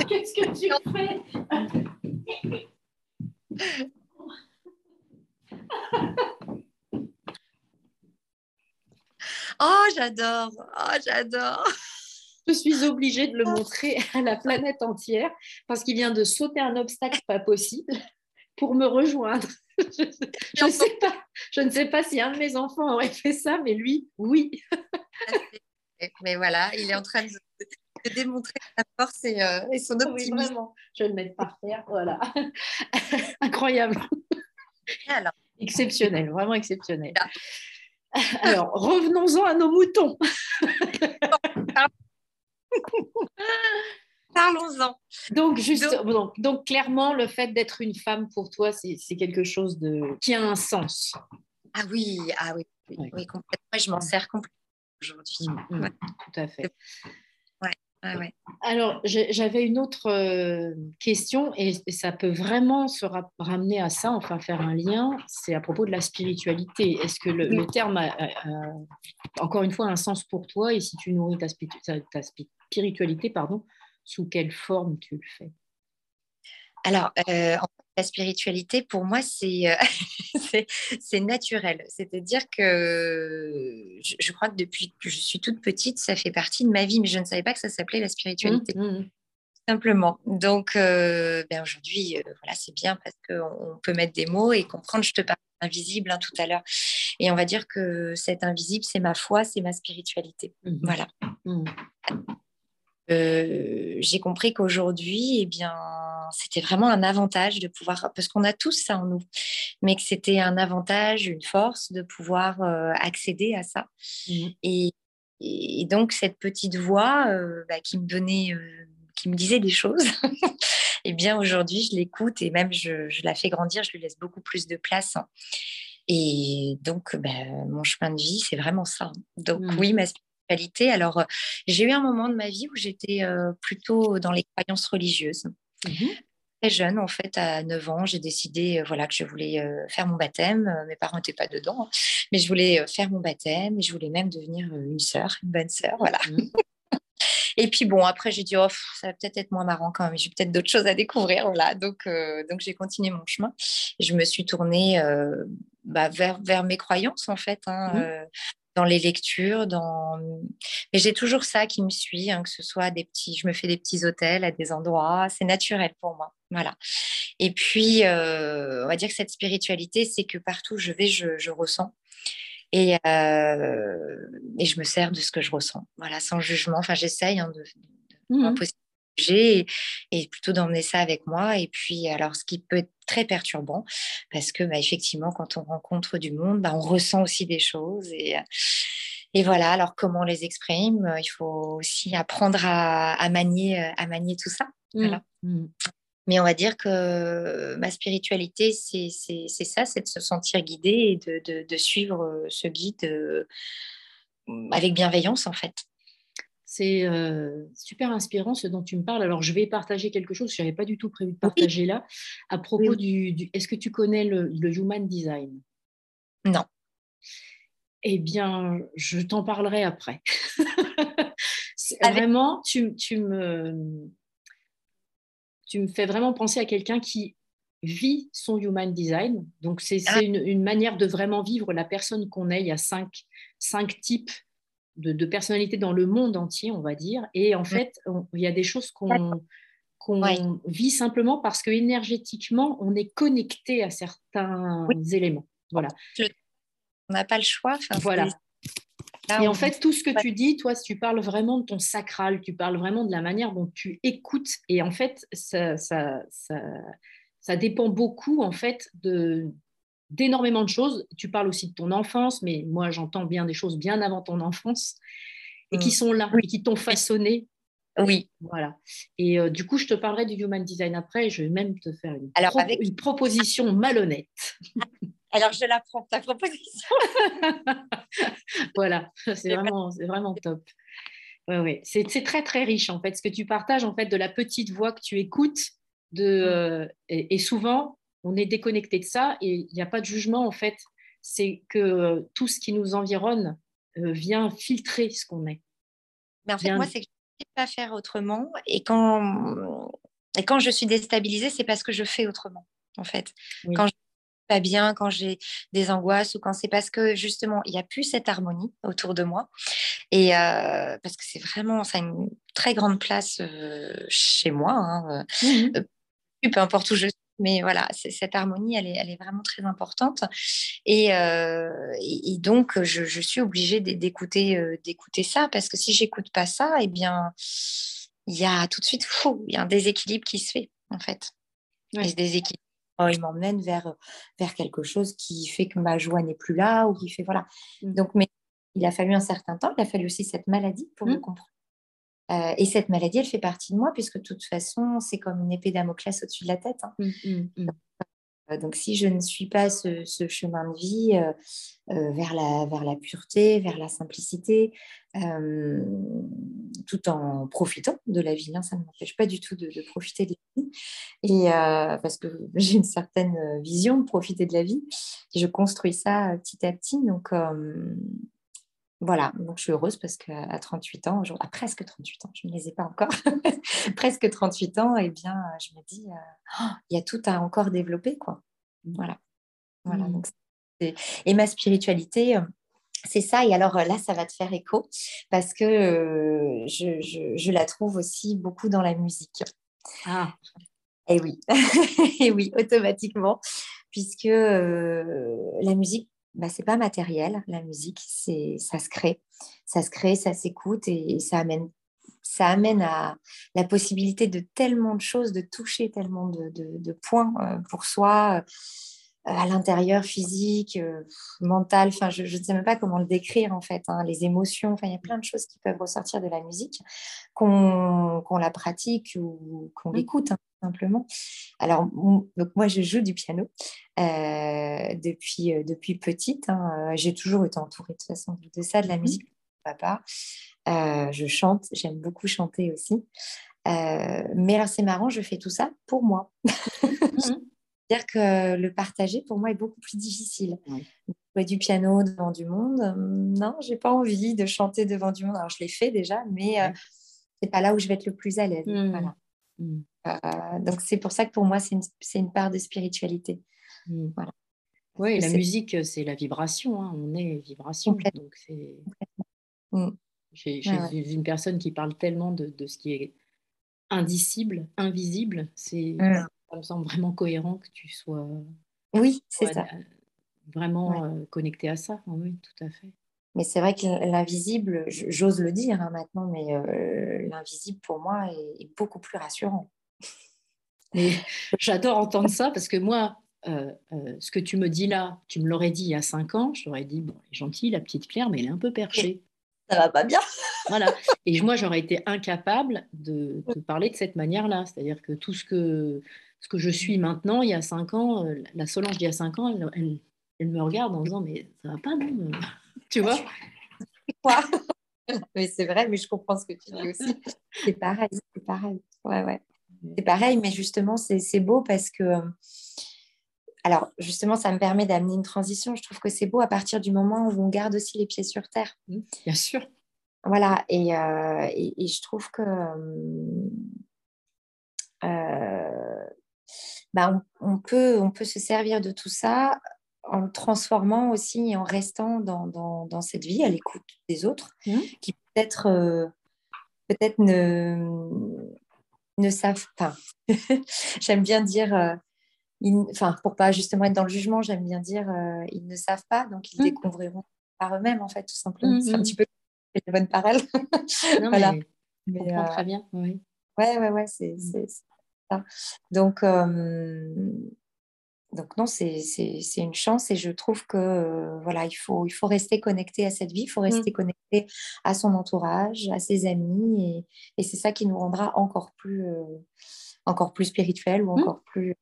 Qu'est-ce que tu fais? Oh, j'adore. Oh, j'adore je suis obligée de le montrer à la planète entière parce qu'il vient de sauter un obstacle pas possible pour me rejoindre. Je, ne sais pas, je ne sais pas si un de mes enfants aurait fait ça, mais lui, oui. mais voilà, il est en train de, démontrer sa force et, euh, son optimisme. je vais le mettre par terre, voilà. Incroyable. Alors? Exceptionnel, vraiment exceptionnel. Alors, revenons-en à nos moutons. Parlons-en. Donc, juste, donc, clairement, le fait d'être une femme pour toi, c'est quelque chose de, qui a un sens. Ah oui, ah oui, oui, complètement. Je m'en sers complètement aujourd'hui. Mm, mm, tout à fait. Ouais, Alors, j'avais une autre euh, question et, ça peut vraiment se ramener à ça, enfin faire un lien, c'est à propos de la spiritualité. Est-ce que le, terme a, encore une fois un sens pour toi et si tu nourris ta, ta spiritualité, pardon, sous quelle forme tu le fais? Alors, euh, la spiritualité, pour moi, c'est euh, c'est naturel. C'est-à-dire que je, crois que depuis que je suis toute petite, ça fait partie de ma vie, mais je ne savais pas que ça s'appelait la spiritualité. Mmh, mmh, mmh. Simplement. Donc, euh, ben aujourd'hui, voilà, c'est bien parce qu'on peut mettre des mots et comprendre. Je te parle invisible hein, tout à l'heure. Et on va dire que cet invisible, c'est ma foi, c'est ma spiritualité. Voilà. Euh, j'ai compris qu'aujourd'hui, eh bien, c'était vraiment un avantage de pouvoir, parce qu'on a tous ça en nous, mais que c'était un avantage, une force de pouvoir euh, accéder à ça. Mmh. Et, donc cette petite voix euh, bah, qui me donnait, qui me disait des choses, eh bien aujourd'hui, je l'écoute et même je, la fais grandir, je lui laisse beaucoup plus de place. Hein. Et donc, bah, mon chemin de vie, c'est vraiment ça. Donc mmh. oui, ma alors, euh, j'ai eu un moment de ma vie où j'étais euh, plutôt dans les croyances religieuses. Mmh Très jeune, en fait, à 9 ans, j'ai décidé euh, voilà, que je voulais faire mon baptême. Mes parents n'étaient pas dedans, hein, mais je voulais faire mon baptême et je voulais même devenir une sœur, une bonne sœur. Voilà. Mmh et puis bon, après, j'ai dit, oh, ça va peut-être être moins marrant quand même, j'ai peut-être d'autres choses à découvrir. Voilà. Donc, donc j'ai continué mon chemin. Je me suis tournée bah, vers, vers mes croyances, en fait. Hein, mmh dans les lectures, dans... mais j'ai toujours ça qui me suit, hein, que ce soit des petits, je me fais des petits hôtels à des endroits, c'est naturel pour moi, voilà. Et puis, euh, on va dire que cette spiritualité, c'est que partout où je vais, je, ressens. Et, euh, et, je me sers de ce que je ressens, voilà, sans jugement. Enfin, j'essaye hein, de, de, mmh et, et, plutôt d'emmener ça avec moi. Et puis, alors, ce qui peut être très perturbant, parce que bah, effectivement, quand on rencontre du monde, bah, on ressent aussi des choses. Et, et voilà, alors comment on les exprime Il faut aussi apprendre à, manier, à manier tout ça. Voilà. Mmh. Mmh. Mais on va dire que ma spiritualité, c'est ça, c'est de se sentir guidé et de, de, suivre ce guide euh, avec bienveillance, en fait. C'est euh, super inspirant ce dont tu me parles. Alors, je vais partager quelque chose que je n'avais pas du tout prévu de partager là, à propos du, Est-ce que tu connais le, Human Design? Non. Eh bien, je t'en parlerai après. Vraiment, tu, tu, me, tu me fais vraiment penser à quelqu'un qui vit son Human Design. Donc, c'est ah. une, une, manière de vraiment vivre la personne qu'on est. Il y a cinq, cinq types de, personnalité dans le monde entier, on va dire. Et en mm. fait, il y a des choses qu'on vit simplement parce que énergétiquement, on est connecté à certains éléments. Voilà. On n'a pas le choix. voilà. et en fait, tout ce que tu dis, toi, tu parles vraiment de ton sacral, tu parles vraiment de la manière dont tu écoutes. Et en fait, ça, ça, ça, ça dépend beaucoup, en fait, de, d'énormément de choses. Tu parles aussi de ton enfance, mais moi j'entends bien des choses bien avant ton enfance et qui mm. sont là et qui t'ont façonné. Oui. Voilà. Et euh, du coup, je te parlerai du Human Design après et je vais même te faire une, une proposition malhonnête. Alors, je la prends, ta proposition. voilà, c'est vraiment, vraiment top. Ouais, ouais. C'est très, très riche, en fait, ce que tu partages, en fait, de la petite voix que tu écoutes. De, mm. euh, et, souvent, on est déconnecté de ça et il n'y a pas de jugement en fait. C'est que tout ce qui nous environne euh, vient filtrer ce qu'on est. Mais en fait, moi, c'est que je ne sais pas faire autrement. Et quand, et quand je suis déstabilisée, c'est parce que je fais autrement, en fait. Quand je pas bien, quand j'ai des angoisses ou quand c'est parce que justement il n'y a plus cette harmonie autour de moi et euh, parce que c'est vraiment ça a une très grande place euh, chez moi hein, mmh peu importe où je suis mais voilà, cette harmonie, elle est, elle est, vraiment très importante. Et, euh, donc, je, suis obligée d'écouter, euh, d'écouter ça, parce que si j'écoute pas ça, eh bien, il y a tout de suite, il y a un déséquilibre qui se fait, en fait. Et ce déséquilibre, oh, il m'emmène vers, vers quelque chose qui fait que ma joie n'est plus là, ou qui fait, voilà. Mmh. Donc, mais il a fallu un certain temps, il a fallu aussi cette maladie pour me mmh. comprendre. Euh, et cette maladie, elle fait partie de moi, puisque de toute façon, c'est comme une épée d'Amoclès au-dessus de la tête. Hein. Mmh, mmh, mmh. Euh, donc, si je ne suis pas ce, chemin de vie euh, vers, la, vers la pureté, vers la simplicité, tout en profitant de la vie, hein, ça ne m'empêche pas du tout de, profiter de la vie, et, parce que j'ai une certaine vision de profiter de la vie. Je construis ça petit à petit. Donc, voilà, donc je suis heureuse parce qu'à 38 ans, à presque 38 ans, je ne les ai pas encore, presque 38 ans, et eh bien, je me dis, euh, oh, il y a tout à encore développer, quoi. Voilà. voilà mmh. et ma spiritualité, c'est ça. Et alors là, ça va te faire écho parce que euh, je, la trouve aussi beaucoup dans la musique. Ah. Et oui, et oui, automatiquement, puisque la musique bah, c'est pas matériel, la musique, c'est ça se crée, ça se crée, ça s'écoute et, ça amène ça amène à la possibilité de tellement de choses, de toucher tellement de, points euh, pour soi, euh, à l'intérieur, physique, euh, mental. Enfin, je ne sais même pas comment le décrire en fait. Hein, les émotions, enfin, il y a plein de choses qui peuvent ressortir de la musique, qu'on la pratique ou qu'on mmh. l'écoute. Hein simplement. Alors, donc moi, je joue du piano euh, depuis, euh, depuis petite. Hein. J'ai toujours été entourée de toute façon de ça, de la mmh musique de papa. Euh, je chante, j'aime beaucoup chanter aussi. mais alors, c'est marrant, je fais tout ça pour moi. C'est-à-dire que le partager, pour moi, est beaucoup plus difficile. Jouer du piano devant du monde, non, j'ai pas envie de chanter devant du monde. Alors, je l'ai fait déjà, mais c'est pas là où je vais être le plus à l'aise. Mmh. Voilà. Mmh. Euh, donc c'est pour ça que pour moi, c'est une, part de spiritualité. Mmh. Voilà. Oui, la musique, c'est la vibration. Hein. On est vibration. Donc c'est... J'ai, une personne qui parle tellement de, ce qui est indicible, invisible. C'est, Ça me semble vraiment cohérent que tu sois. Oui, c'est ça. Vraiment euh, connecté à ça. Oui, tout à fait. mais c'est vrai que l'invisible, j'ose le dire hein, maintenant, mais l'invisible pour moi est, beaucoup plus rassurant. j'adore entendre ça parce que moi, ce que tu me dis là, tu me l'aurais dit il y a cinq ans, je t'aurais dit, bon, elle est gentille, la petite Claire, mais elle est un peu perchée. Ça va pas bien. voilà. Et moi, j'aurais été incapable de, de parler de cette manière-là. C'est-à-dire que tout ce que, ce que je suis maintenant, il y a cinq ans, la Solange d'il y a cinq ans, elle, elle me regarde en disant mais ça va pas non tu vois? Quoi mais c'est vrai mais je comprends ce que tu dis aussi. C'est pareil c'est pareil. Ouais ouais. C'est pareil mais justement c'est beau parce que alors justement ça me permet d'amener une transition. Je trouve que c'est beau à partir du moment où on garde aussi les pieds sur terre. Mmh, bien sûr. Voilà et, euh, et, je trouve que euh, bah, on, peut, on peut se servir de tout ça en le transformant aussi et en restant dans, dans, dans cette vie à l'écoute des autres mmh. qui peut-être euh, peut-être ne, ne savent pas. j'aime bien dire, euh, enfin pour pas justement être dans le jugement, j'aime bien dire euh, ils ne savent pas, donc ils mmh. découvriront par eux-mêmes en fait tout simplement. Mmh, c'est un petit peu une bonne parole. voilà. Mais, comprends très bien. Oui. Ouais, ouais, ouais, c'est ça. Donc, donc non, c'est une chance et je trouve que euh, voilà, il faut, il faut rester connecté à cette vie, il faut mmh. rester connecté à son entourage, à ses amis et, et c'est ça qui nous rendra encore plus, euh, encore plus spirituel ou mmh. encore plus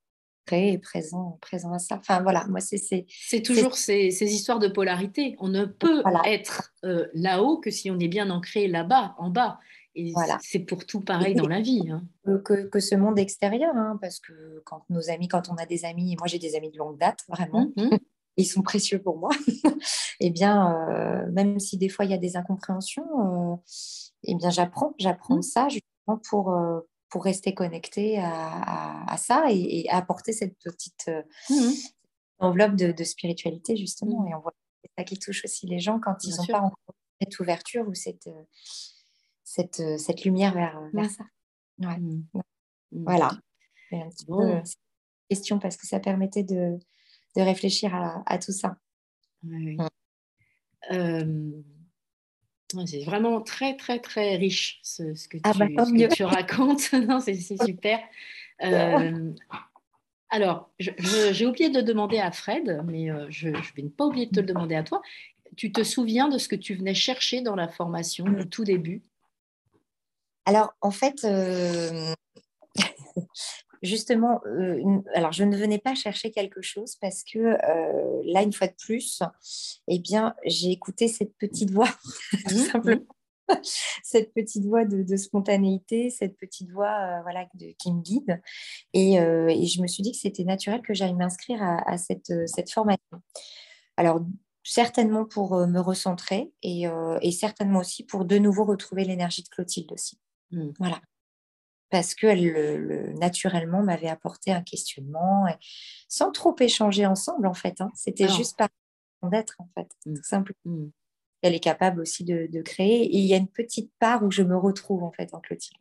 prêt et présent, présent à ça. Enfin voilà, moi c'est c'est toujours ces, ces, histoires de polarité. On ne peut être euh, là-haut que si on est bien ancré là-bas, en bas. Et voilà. c'est pour tout pareil dans la vie. Hein. Que, que, ce monde extérieur, hein, parce que quand nos amis, quand on a des amis, moi j'ai des amis de longue date, vraiment, mmh, mmh. ils sont précieux pour moi. et eh bien, euh, même si des fois il y a des incompréhensions, euh, eh bien j'apprends, j'apprends mmh. ça justement pour, euh, pour rester connecté à, à, ça et, apporter cette petite enveloppe de, de, spiritualité justement. Et on voit que c'est ça qui touche aussi les gens quand ils n'ont pas encore cette ouverture ou cette cette, euh, cette lumière vers, euh, vers ça. Ouais. Mmh. Voilà. un petit peu euh, question parce que ça permettait de, de réfléchir à, à, tout ça. Oui, mmh. c'est vraiment très, très, très riche ce, ce que, ah tu, bah, ce que tu, racontes. non, c'est super. alors, j'ai oublié de demander à Fred, mais je ne vais pas oublier de te le demander à toi. Tu te souviens de ce que tu venais chercher dans la formation au tout début? Alors, en fait, euh, justement, euh, alors je ne venais pas chercher quelque chose parce que euh, là, une fois de plus, eh bien, j'ai écouté cette petite voix, tout mmh, simplement. Mmh. cette petite voix de, spontanéité, cette petite voix voilà, qui me guide. Et, je me suis dit que c'était naturel que j'aille m'inscrire à, cette, cette, formation. Alors, certainement pour me recentrer et, et, certainement aussi pour de nouveau retrouver l'énergie de Clotilde aussi. Mmh. Voilà. Parce qu'elle, naturellement, m'avait apporté un questionnement sans trop échanger ensemble, en fait. Hein. C'était juste par d'être, en fait, mmh. tout simplement. Mmh. Elle est capable aussi de, créer. Et il y a une petite part où je me retrouve, en fait, en Clotilde.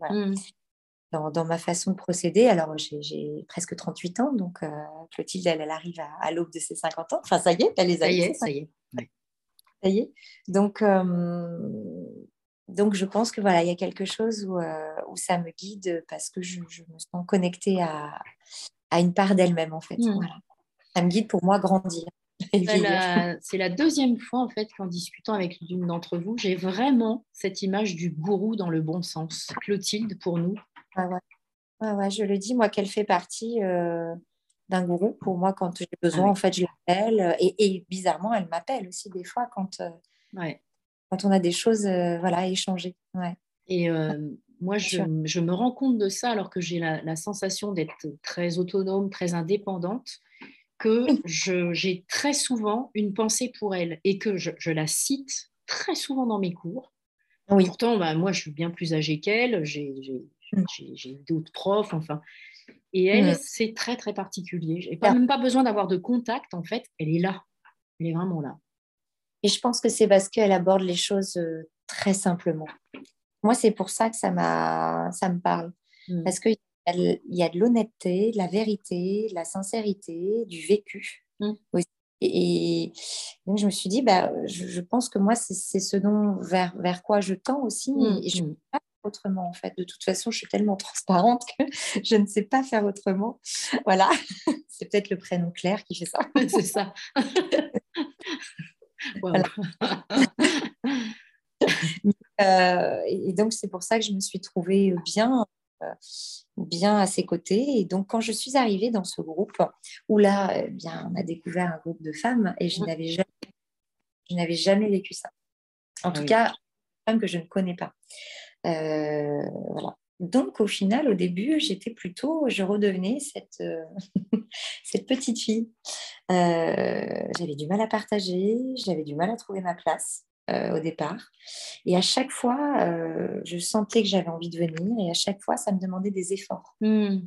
Dans, ma façon de procéder. Alors, j'ai presque 38 ans, donc euh, Clotilde, elle, arrive à, l'aube de ses 50 ans. Enfin, ça y est, elle les a. Ça y est, ça y est. Ça y est. Donc, euh, donc, je pense que voilà, il y a quelque chose où, euh, où ça me guide parce que je, me sens connectée à, à une part d'elle-même, en fait. Mmh. Voilà. Ça me guide pour moi grandir. C'est la, deuxième fois, en fait, qu'en discutant avec l'une d'entre vous, j'ai vraiment cette image du gourou dans le bon sens. Clotilde, pour nous. Ah ouais. ouais, je le dis, moi, qu'elle fait partie euh, d'un gourou. Pour moi, quand j'ai besoin, ah en fait, je l'appelle. Et, et, bizarrement, elle m'appelle aussi des fois quand, euh, ouais quand on a des choses euh, voilà, à échanger. Ouais. Et euh, moi, je, je, me rends compte de ça alors que j'ai la, sensation d'être très autonome, très indépendante, que j'ai très souvent une pensée pour elle et que je, je la cite très souvent dans mes cours. Oui. Pourtant, bah, moi, je suis bien plus âgée qu'elle, j'ai mm. d'autres profs, enfin. Et elle, mm. c'est très, très particulier. Je n'ai même pas besoin d'avoir de contact, en fait, elle est là. Elle est vraiment là. Et je pense que c'est parce qu'elle aborde les choses euh, très simplement. Moi, c'est pour ça que ça, ça me parle. Mm. Parce qu'il y a de l'honnêteté, de la vérité, de la sincérité, du vécu. Mm. Et, donc, je me suis dit, bah, je, pense que moi, c'est ce dont vers, vers quoi je tends aussi. Mmh, et je ne peux pas faire autrement, en fait. De toute façon, je suis tellement transparente que je ne sais pas faire autrement. Voilà. c'est peut-être le prénom Claire qui fait ça. c'est ça. Euh, et donc, c'est pour ça que je me suis trouvée bien euh, bien à ses côtés. Et donc, quand je suis arrivée dans ce groupe, où là, eh bien, on a découvert un groupe de femmes et je mmh. n'avais jamais, je n'avais jamais vécu ça. En tout cas, une femme que je ne connais pas. Euh, voilà. Donc, au final, au début, j'étais plutôt, je redevenais cette, euh, cette petite fille. j'avais du mal à partager, j'avais du mal à trouver ma place. Euh, au départ. Et à chaque fois, euh, je sentais que j'avais envie de venir et à chaque fois, ça me demandait des efforts. Hmm.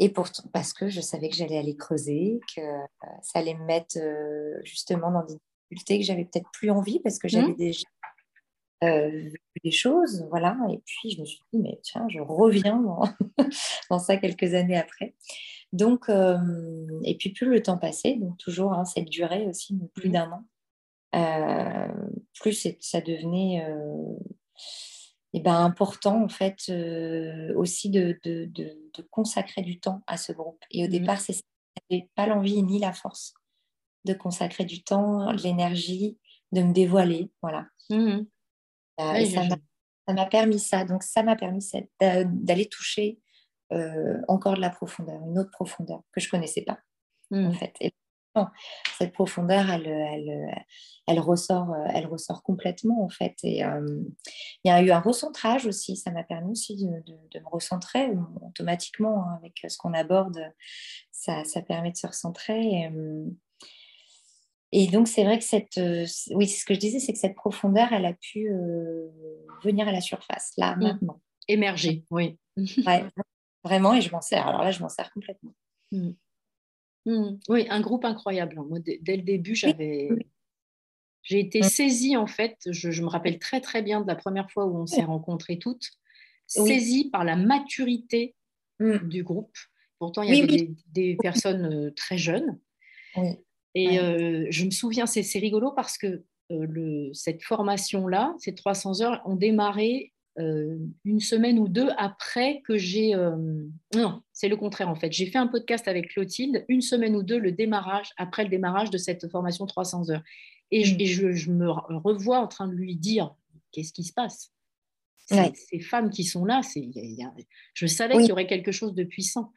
Et pourtant, parce que je savais que j'allais aller creuser, que euh, ça allait me mettre justement dans des difficultés que j'avais peut-être plus envie parce que j'avais hmm. déjà vu des choses. Voilà. Et puis, je me suis dit, mais tiens, je reviens dans, dans ça quelques années après. Donc, et puis plus le temps passait, donc toujours hein, cette durée aussi, plus hmm. d'un an. Euh, plus ça devenait euh, eh ben, important en fait euh, aussi de, de, de, consacrer du temps à ce groupe. Et au mmh départ, c'est n'avais pas l'envie ni la force de consacrer du temps, de l'énergie, de me dévoiler. Voilà. Mmh ça m'a permis ça. Donc ça m'a permis d'aller toucher encore de la profondeur, une autre profondeur que je connaissais pas en mmh. fait. Et cette profondeur, elle, elle, elle, ressort, elle ressort complètement en fait. Et euh, il y a eu un recentrage aussi, ça m'a permis aussi de, de, me recentrer automatiquement hein, avec ce qu'on aborde, ça, ça, permet de se recentrer. Et, donc c'est vrai que cette, oui, ce que je disais, c'est que cette profondeur, elle a pu euh, venir à la surface là mmh. maintenant. Émerger, oui. ouais, vraiment, et je m'en sers. Alors là, je m'en sers complètement. Mmh. Mmh. Oui, un groupe incroyable. Moi, dès, le début, j'avais, j'ai été saisie en fait. Je, me rappelle très très bien de la première fois où on s'est rencontrées toutes, saisie par la maturité du groupe. Pourtant, il y avait des, personnes euh, très jeunes. Et euh, je me souviens, c'est, rigolo parce que euh, le, cette formation-là, ces 300 heures, ont démarré euh, une semaine ou deux après que j'ai... Euh, non, c'est le contraire en fait. J'ai fait un podcast avec Clotilde une semaine ou deux le démarrage, après le démarrage de cette formation 300 heures. Et, je, mm. me revois en train de lui dire, qu'est-ce qui se passe? Ces femmes qui sont là, je savais qu'il y aurait quelque chose de puissant.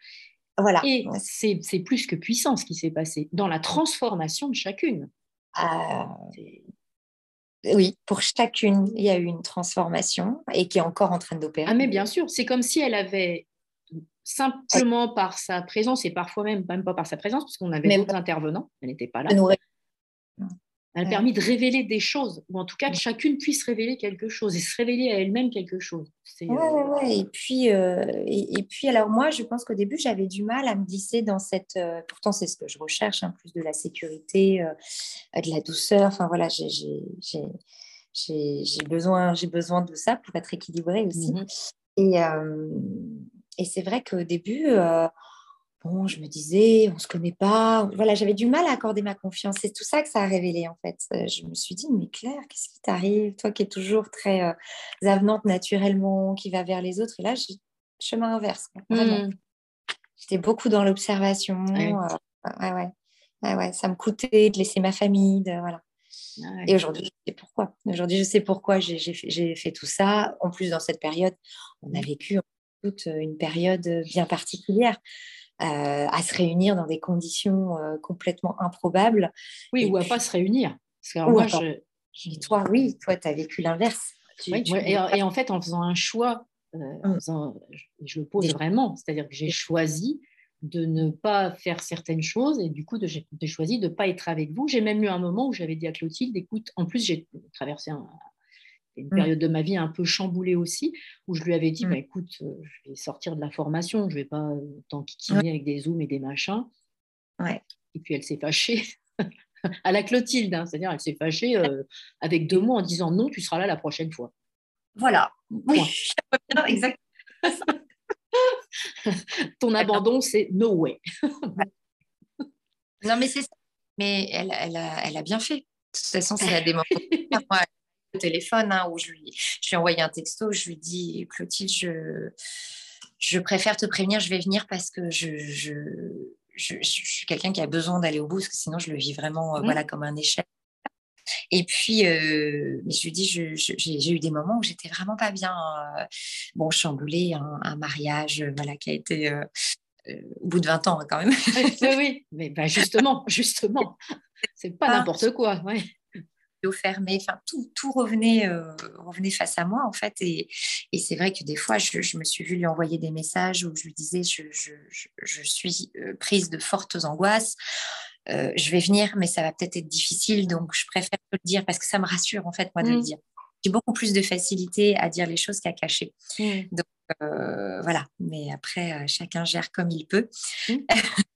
Voilà. Et c'est, plus que puissant ce qui s'est passé dans la transformation de chacune. Ah oui, pour chacune, il y a eu une transformation et qui est encore en train d'opérer. Ah, mais bien sûr, c'est comme si elle avait simplement par sa présence et parfois même, même pas par sa présence, parce qu'on avait d'autres intervenants, elle n'était pas là. Elle a permis de révéler des choses, ou en tout cas que chacune puisse révéler quelque chose et se révéler à elle-même quelque chose. Oui, euh, Et puis, euh, et, puis, alors moi, je pense qu'au début, j'avais du mal à me glisser dans cette. Euh, pourtant, c'est ce que je recherche, hein, plus de la sécurité, de la douceur. Enfin voilà, j'ai besoin, besoin de ça pour être équilibrée aussi. Mmh et, et c'est vrai qu'au début, bon, je me disais, on ne se connaît pas. Voilà, j'avais du mal à accorder ma confiance. C'est tout ça que ça a révélé, en fait. Euh, je me suis dit, mais Claire, qu'est-ce qui t'arrive Toi qui es toujours très euh, avenante naturellement, qui va vers les autres? Et là, j'ai chemin inverse. Mmh. J'étais beaucoup dans l'observation. Euh, ouais. ouais, ouais. Ça me coûtait de laisser ma famille. De, voilà. Ah Et aujourd'hui, je sais pourquoi. Aujourd'hui, je sais pourquoi j'ai fait, fait, tout ça. En plus, dans cette période, on a vécu toute une période bien particulière. Euh, à se réunir dans des conditions euh, complètement improbables. Oui, ou à pas se réunir. Parce que moi, je, toi, oui, toi, tu as vécu l'inverse. et, en fait, en faisant un choix, euh, mmh. je, le pose vraiment, c'est-à-dire que j'ai choisi de ne pas faire certaines choses et du coup, j'ai choisi de ne pas être avec vous. J'ai même eu un moment où j'avais dit à Clotilde, écoute, en plus, j'ai traversé un, une mmh. période de ma vie un peu chamboulée aussi, où je lui avais dit, mmh. bah, écoute, euh, je vais sortir de la formation, je ne vais pas euh, t'enquiquiner avec des zooms et des machins. Ouais. Et puis elle s'est fâchée. à la Clotilde, hein, c'est-à-dire elle s'est fâchée euh, avec deux mots en disant non, tu seras là la prochaine fois. Voilà. Oui, exactement. Ton abandon, c'est no way. non, mais c'est ça mais elle, elle, a, elle a bien fait. De toute façon, c'est des moments au téléphone hein, où je lui, je lui ai envoyé un texto, je lui dis Clotilde, je, je préfère te prévenir, je vais venir parce que je, je, je, suis quelqu'un qui a besoin d'aller au bout, parce que sinon je le vis vraiment euh, voilà, comme un échec. Et puis, euh, je lui dis, j'ai eu des moments où j'étais vraiment pas bien. Euh, bon, chamboulée, un, un, mariage voilà, qui a été au bout de 20 ans hein, quand même. oui, oui, mais bah, justement, justement, c'est pas n'importe quoi. Ouais fermé, enfin tout, tout revenait, euh, revenait face à moi en fait. Et, et c'est vrai que des fois, je, me suis vue lui envoyer des messages où je lui disais je, je, je suis euh, prise de fortes angoisses. Euh, je vais venir, mais ça va peut-être être difficile, donc je préfère te le dire parce que ça me rassure en fait moi de le mmh. dire. J'ai beaucoup plus de facilité à dire les choses qu'à cacher. Mmh. Donc voilà, mais après chacun gère comme il peut. Mmh.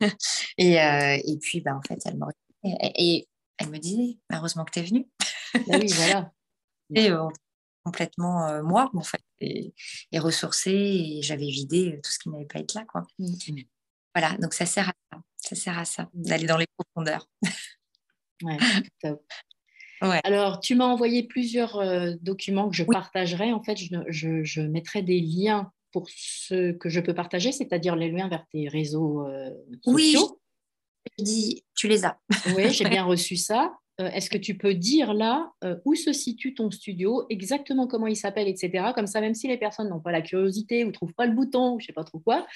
et, et, puis bah, en fait elle m'a et, et, elle me disait heureusement que tu es venue. Bah oui, voilà. et euh, complètement euh, moi, en fait, et, ressourcée, et j'avais vidé euh, tout ce qui n'avait pas été là, quoi. Mmh, mmh. Voilà, donc ça sert à ça, ça sert à ça, mmh. d'aller dans les profondeurs. ouais, top. Ouais. Alors, tu m'as envoyé plusieurs documents que je partagerai. En fait, je, je, mettrai des liens pour ce que je peux partager, c'est-à-dire les liens vers tes réseaux sociaux. Oui, je dis, tu les as. oui, j'ai bien reçu ça. Euh, est-ce que tu peux dire là euh, où se situe ton studio, exactement comment il s'appelle, etc. Comme ça, même si les personnes n'ont pas la curiosité ou ne trouvent pas le bouton, ou je ne sais pas trop quoi.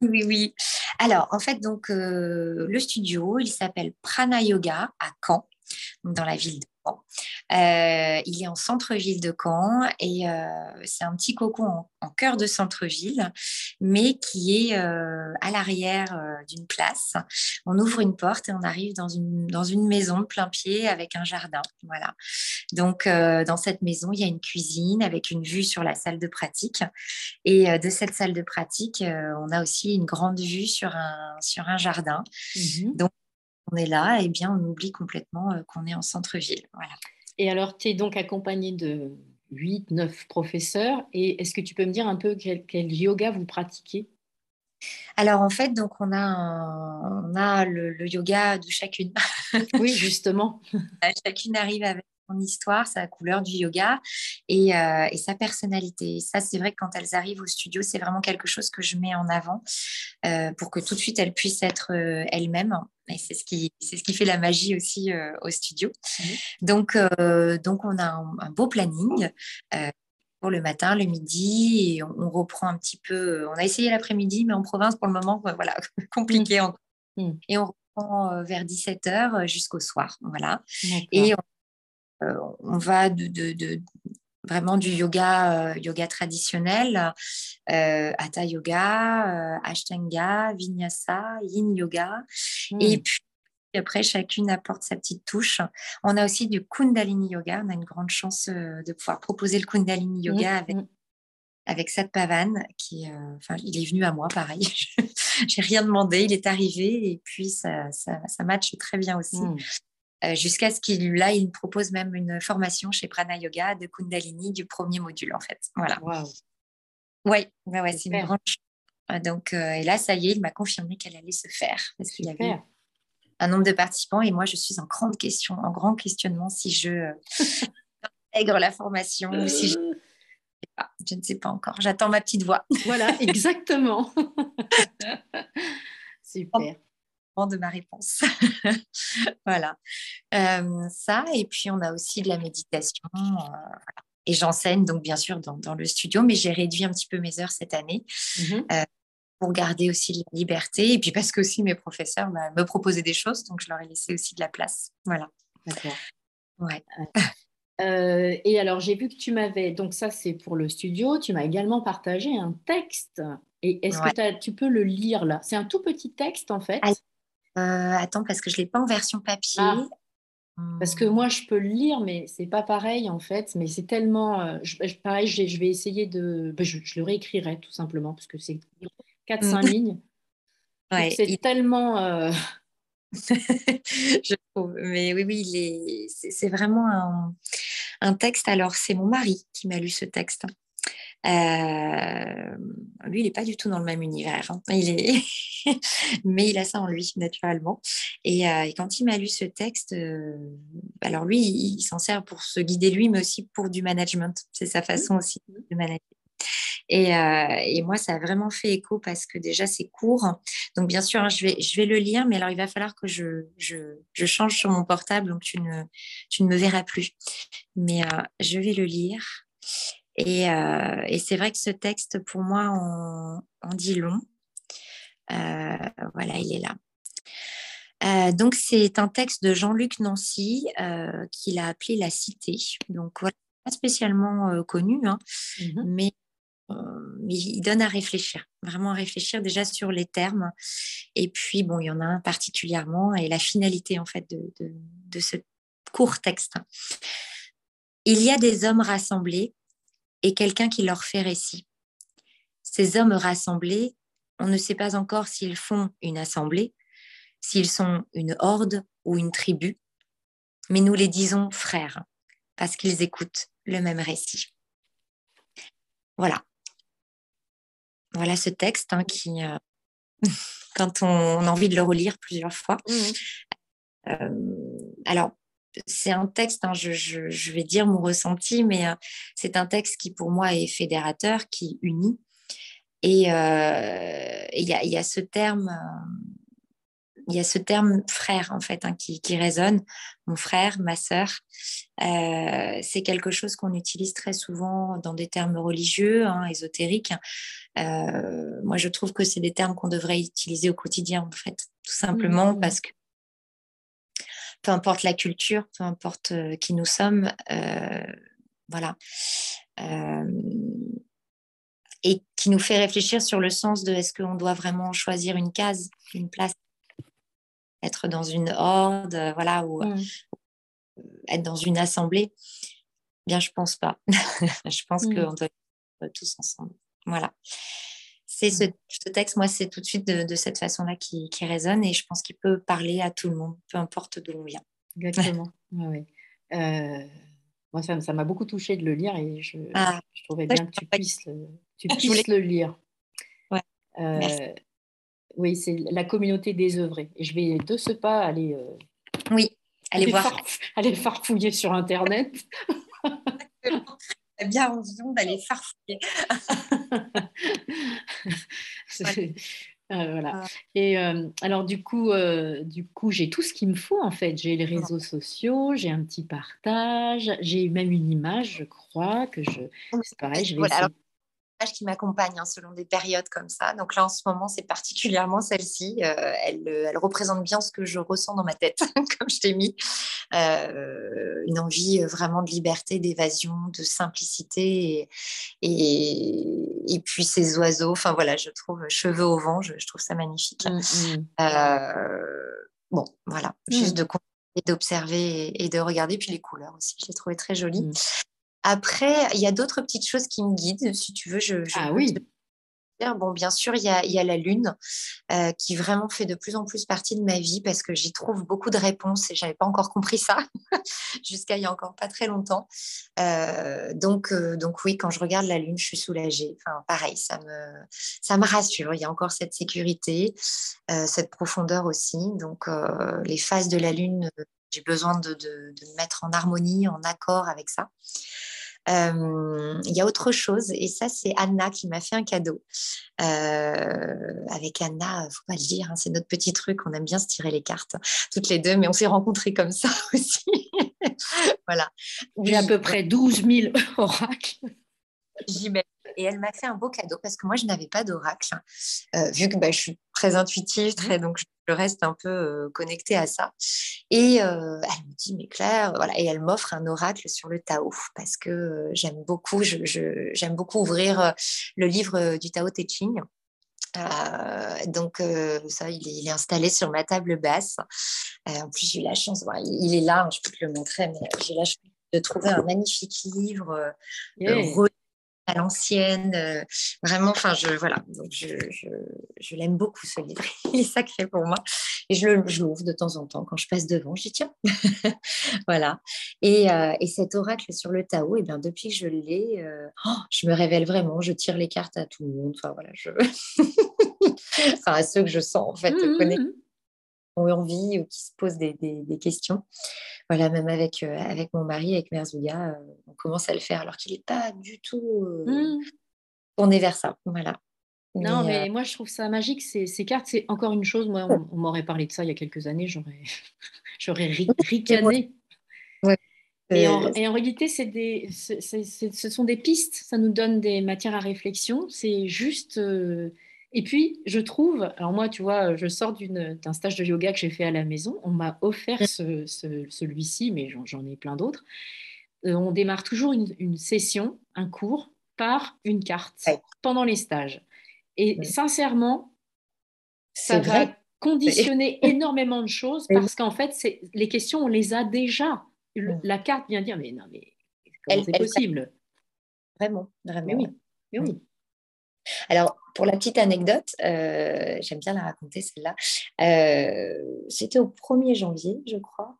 Oui, oui. Alors, en fait, donc, euh, le studio, il s'appelle Prana Yoga à Caen, dans la ville de euh, il est en centre-ville de Caen et euh, c'est un petit cocon en, cœur de centre-ville, mais qui est euh, à l'arrière d'une place. On ouvre une porte et on arrive dans une, dans une maison de plein pied avec un jardin. Voilà. Donc, dans cette maison, il y a une cuisine avec une vue sur la salle de pratique. Et de cette salle de pratique, on a aussi une grande vue sur un, sur un jardin. Mmh Donc, on est là, et eh bien, on oublie complètement euh, qu'on est en centre-ville. Voilà. Et alors, tu es donc accompagné de 8, 9 professeurs. Et est-ce que tu peux me dire un peu quel, yoga vous pratiquez? Alors en fait, donc on a, on a le, yoga de chacune. oui, justement. chacune arrive avec son histoire, sa couleur du yoga et, euh, sa personnalité. ça, c'est vrai que quand elles arrivent au studio, c'est vraiment quelque chose que je mets en avant euh, pour que tout de suite elles puissent être elles-mêmes et c'est ce qui, c'est ce qui fait la magie aussi euh, au studio. Mmh. Donc, euh, donc, on a un, beau planning euh, pour le matin, le midi, et on, reprend un petit peu. On a essayé l'après-midi, mais en province, pour le moment, voilà, compliqué mmh. encore. Mmh. Et on reprend vers 17h jusqu'au soir. Voilà. Et on, va de, de, vraiment du yoga, euh, yoga traditionnel, euh, Hatha Yoga, euh, Ashtanga, Vinyasa, Yin Yoga. Et hmm. puis après, chacune apporte sa petite touche. On a aussi du Kundalini Yoga. On a une grande chance de pouvoir proposer le Kundalini Yoga hmm, avec, hmm. avec Sat Pavan, qui, enfin, il est venu à moi, pareil. J'ai rien demandé, il est arrivé et puis ça, ça, ça matche très bien aussi. Euh, jusqu'à ce qu'il là, il propose même une formation chez Prana Yoga de Kundalini du premier module en fait. Voilà. Wow. Ouais, ouais, c'est une grande euh, donc euh, et là, ça y est, il m'a confirmé qu'elle allait se faire parce qu'il y avait un nombre de participants et moi, je suis en grande question, en grand questionnement si je intègre la formation ou si je... je ne sais pas encore. J'attends ma petite voix. voilà, exactement. Super de ma réponse. voilà. Euh, ça, et puis on a aussi de la méditation. Euh, et j'enseigne donc bien sûr dans, le studio, mais j'ai réduit un petit peu mes heures cette année. Mhm. Euh, pour garder aussi de la liberté et puis parce que aussi mes professeurs bah, me proposaient des choses donc je leur ai laissé aussi de la place voilà d'accord ouais et alors, j'ai vu que tu m'avais, donc ça c'est pour le studio, tu m'as également partagé un texte. Et est-ce que tu peux le lire là? C'est un tout petit texte en fait? Euh, attends, parce que je ne l'ai pas en version papier. Ah. Parce que moi, je peux le lire, mais c'est pas pareil en fait. Mais c'est tellement. Euh, je, pareil, je, vais essayer de. Ben, je, le réécrirai tout simplement, parce que c'est 4-5 mm. lignes. Ouais, c'est tellement. Euh, je trouve. Mais oui, oui, c'est vraiment un, un, texte. Alors, c'est mon mari qui m'a lu ce texte. Lui, il n'est pas du tout dans le même univers. Hein. Il est... Mais il a ça en lui, naturellement. Et, quand il m'a lu ce texte, alors lui, il, s'en sert pour se guider lui, mais aussi pour du management. C'est sa mmh. façon aussi de manager. Euh, et, moi, ça a vraiment fait écho parce que déjà, c'est court. Donc, bien sûr, hein, je, vais, je vais le lire, mais alors il va falloir que je, je, change sur mon portable, donc tu ne, tu ne me verras plus. Mais euh, je vais le lire. Et, euh, et c'est vrai que ce texte, pour moi, en, dit long. voilà, il est là. donc, c'est un texte de Jean-Luc Nancy qu'il a appelé La Cité. Donc, voilà, pas spécialement connu, hein, mmh mais il donne à réfléchir, vraiment à réfléchir déjà sur les termes. Et puis, bon, il y en a un particulièrement et la finalité, en fait, de, ce court texte. Il y a des hommes rassemblés et quelqu'un qui leur fait récit. Ces hommes rassemblés, on ne sait pas encore s'ils font une assemblée, s'ils sont une horde ou une tribu, mais nous les disons frères, parce qu'ils écoutent le même récit. Voilà, voilà ce texte hein, qui, euh, quand on, a envie de le relire plusieurs fois. Mmh euh, alors, c'est un texte, hein, je, vais dire mon ressenti, mais euh, c'est un texte qui pour moi est fédérateur, qui unit. Et il y, a, ce terme il y a ce terme frère en fait hein, qui, résonne. Mon frère, ma sœur, euh, c'est quelque chose qu'on utilise très souvent dans des termes religieux, hein, ésotériques. Euh, moi, je trouve que c'est des termes qu'on devrait utiliser au quotidien en fait, tout simplement mmh. parce que peu importe la culture, peu importe euh, qui nous sommes, voilà. et qui nous fait réfléchir sur le sens de est-ce qu'on doit vraiment choisir une case, une place? Être dans une horde, euh, voilà, ou mmh. être dans une assemblée? Bien, je pense pas. je pense mmh. qu'on doit être tous ensemble. Voilà. C'est ce, mmh. texte, moi, c'est tout de suite de, cette façon-là qui, résonne et je pense qu'il peut parler à tout le monde, peu importe d'où on vient. Exactement. Euh, moi, ça m'a beaucoup touché de le lire et je, ah, trouvais bien que tu puisses, le, tu puisses le lire. Ouais. Euh, oui, c'est la communauté désœuvrée. Et je vais de ce pas aller. Euh, oui, aller, voir. aller farfouiller sur Internet. bien envie d'aller farfouiller. Euh, voilà. Ah. Et euh, alors du coup, du coup, j'ai tout ce qu'il me faut en fait. J'ai les réseaux sociaux, j'ai un petit partage, j'ai même une image, je crois que je. C'est pareil, je vais qui m'accompagne hein, selon des périodes comme ça. Donc là, en ce moment, c'est particulièrement celle-ci. Euh, elle, euh, elle, représente bien ce que je ressens dans ma tête, comme je t'ai mis. Euh, une envie vraiment de liberté, d'évasion, de simplicité. Et, et, puis ces oiseaux, enfin voilà, je trouve cheveux au vent, je, trouve ça magnifique. Mmh, mmh. bon, voilà, juste mmh. de d'observer et, de regarder, puis les couleurs aussi, je les trouvais très jolies. Après, il y a d'autres petites choses qui me guident, si tu veux. Je, ah oui. Bon, bien sûr, il y a, la Lune euh, qui vraiment fait de plus en plus partie de ma vie parce que j'y trouve beaucoup de réponses et je n'avais pas encore compris ça jusqu'à il y a encore pas très longtemps. Euh, donc, euh, donc oui, quand je regarde la Lune, je suis soulagée. Enfin, pareil, ça me, ça me rassure. Il y a encore cette sécurité, cette profondeur aussi. Donc, les phases de la Lune, j'ai besoin de, de, de, me mettre en harmonie, en accord avec ça. Euh, il y a autre chose, et ça, c'est Anna qui m'a fait un cadeau. Euh, avec Anna, faut pas le dire, hein, c'est notre petit truc, on aime bien se tirer les cartes, toutes les deux, mais on s'est rencontrés comme ça aussi. voilà. J'ai à peu près 12 000 oracles. J'imagine. Et elle m'a fait un beau cadeau parce que moi, je n'avais pas d'oracle, euh, vu que bah, je suis très intuitive, très, donc je reste un peu euh, connectée à ça. Et euh, elle me dit, mais Claire, voilà, et elle m'offre un oracle sur le Tao parce que j'aime beaucoup, j'aime beaucoup ouvrir le livre du Tao Te Ching. donc ça, il est, installé sur ma table basse. en plus, j'ai eu la chance, il, est là, hein, je peux te le montrer, mais j'ai la chance de trouver un magnifique livre à l'ancienne. euh, vraiment, enfin, je, voilà. Donc, je, je, je l'aime beaucoup, ce livre. Il est sacré pour moi. Et je l'ouvre de temps en temps. Quand je passe devant, je dis tiens. voilà. Et, euh, et cet oracle sur le Tao, et bien, depuis que je l'ai, euh, oh, je me révèle vraiment. Je tire les cartes à tout le monde. Enfin, voilà. Je... enfin, à ceux que je sens, en fait, Mhm, connectés mhm. Ont envie ou qui se posent des, des- des questions. Voilà, même avec, euh, avec mon mari, avec Merzouga, euh, on commence à le faire alors qu'il n'est pas du tout euh, Mhm. tourné vers ça. Voilà. Non, Mais, mais moi, je trouve ça magique. Ces, ces cartes, c'est encore une chose. Moi, on, on m'aurait parlé de ça il y a quelques années. J'aurais, j'aurais ri- ricané. Ouais. Et euh, en, et en réalité, c'est des, c'est- c'est- ce sont des pistes. Ça nous donne des matières à réflexion. C'est juste. Et puis, je trouve. Alors, moi, tu vois, je sors d'un stage de yoga que j'ai fait à la maison. On m'a offert ce- ce- celui-ci, mais j'en ai plein d'autres. Euh, on démarre toujours une, une session, un cours, par une carte Ouais. pendant les stages. Et Ouais. sincèrement, ça va vrai. conditionner énormément de choses parce qu'en fait, les questions, on les a déjà. Le-. La carte vient dire, mais non, mais comment c'est possible? Vraiment, vraiment. Mais oui, mais oui. Alors, pour la petite anecdote, euh, j'aime bien la raconter celle-là. Euh, c'était au 1er janvier, je crois.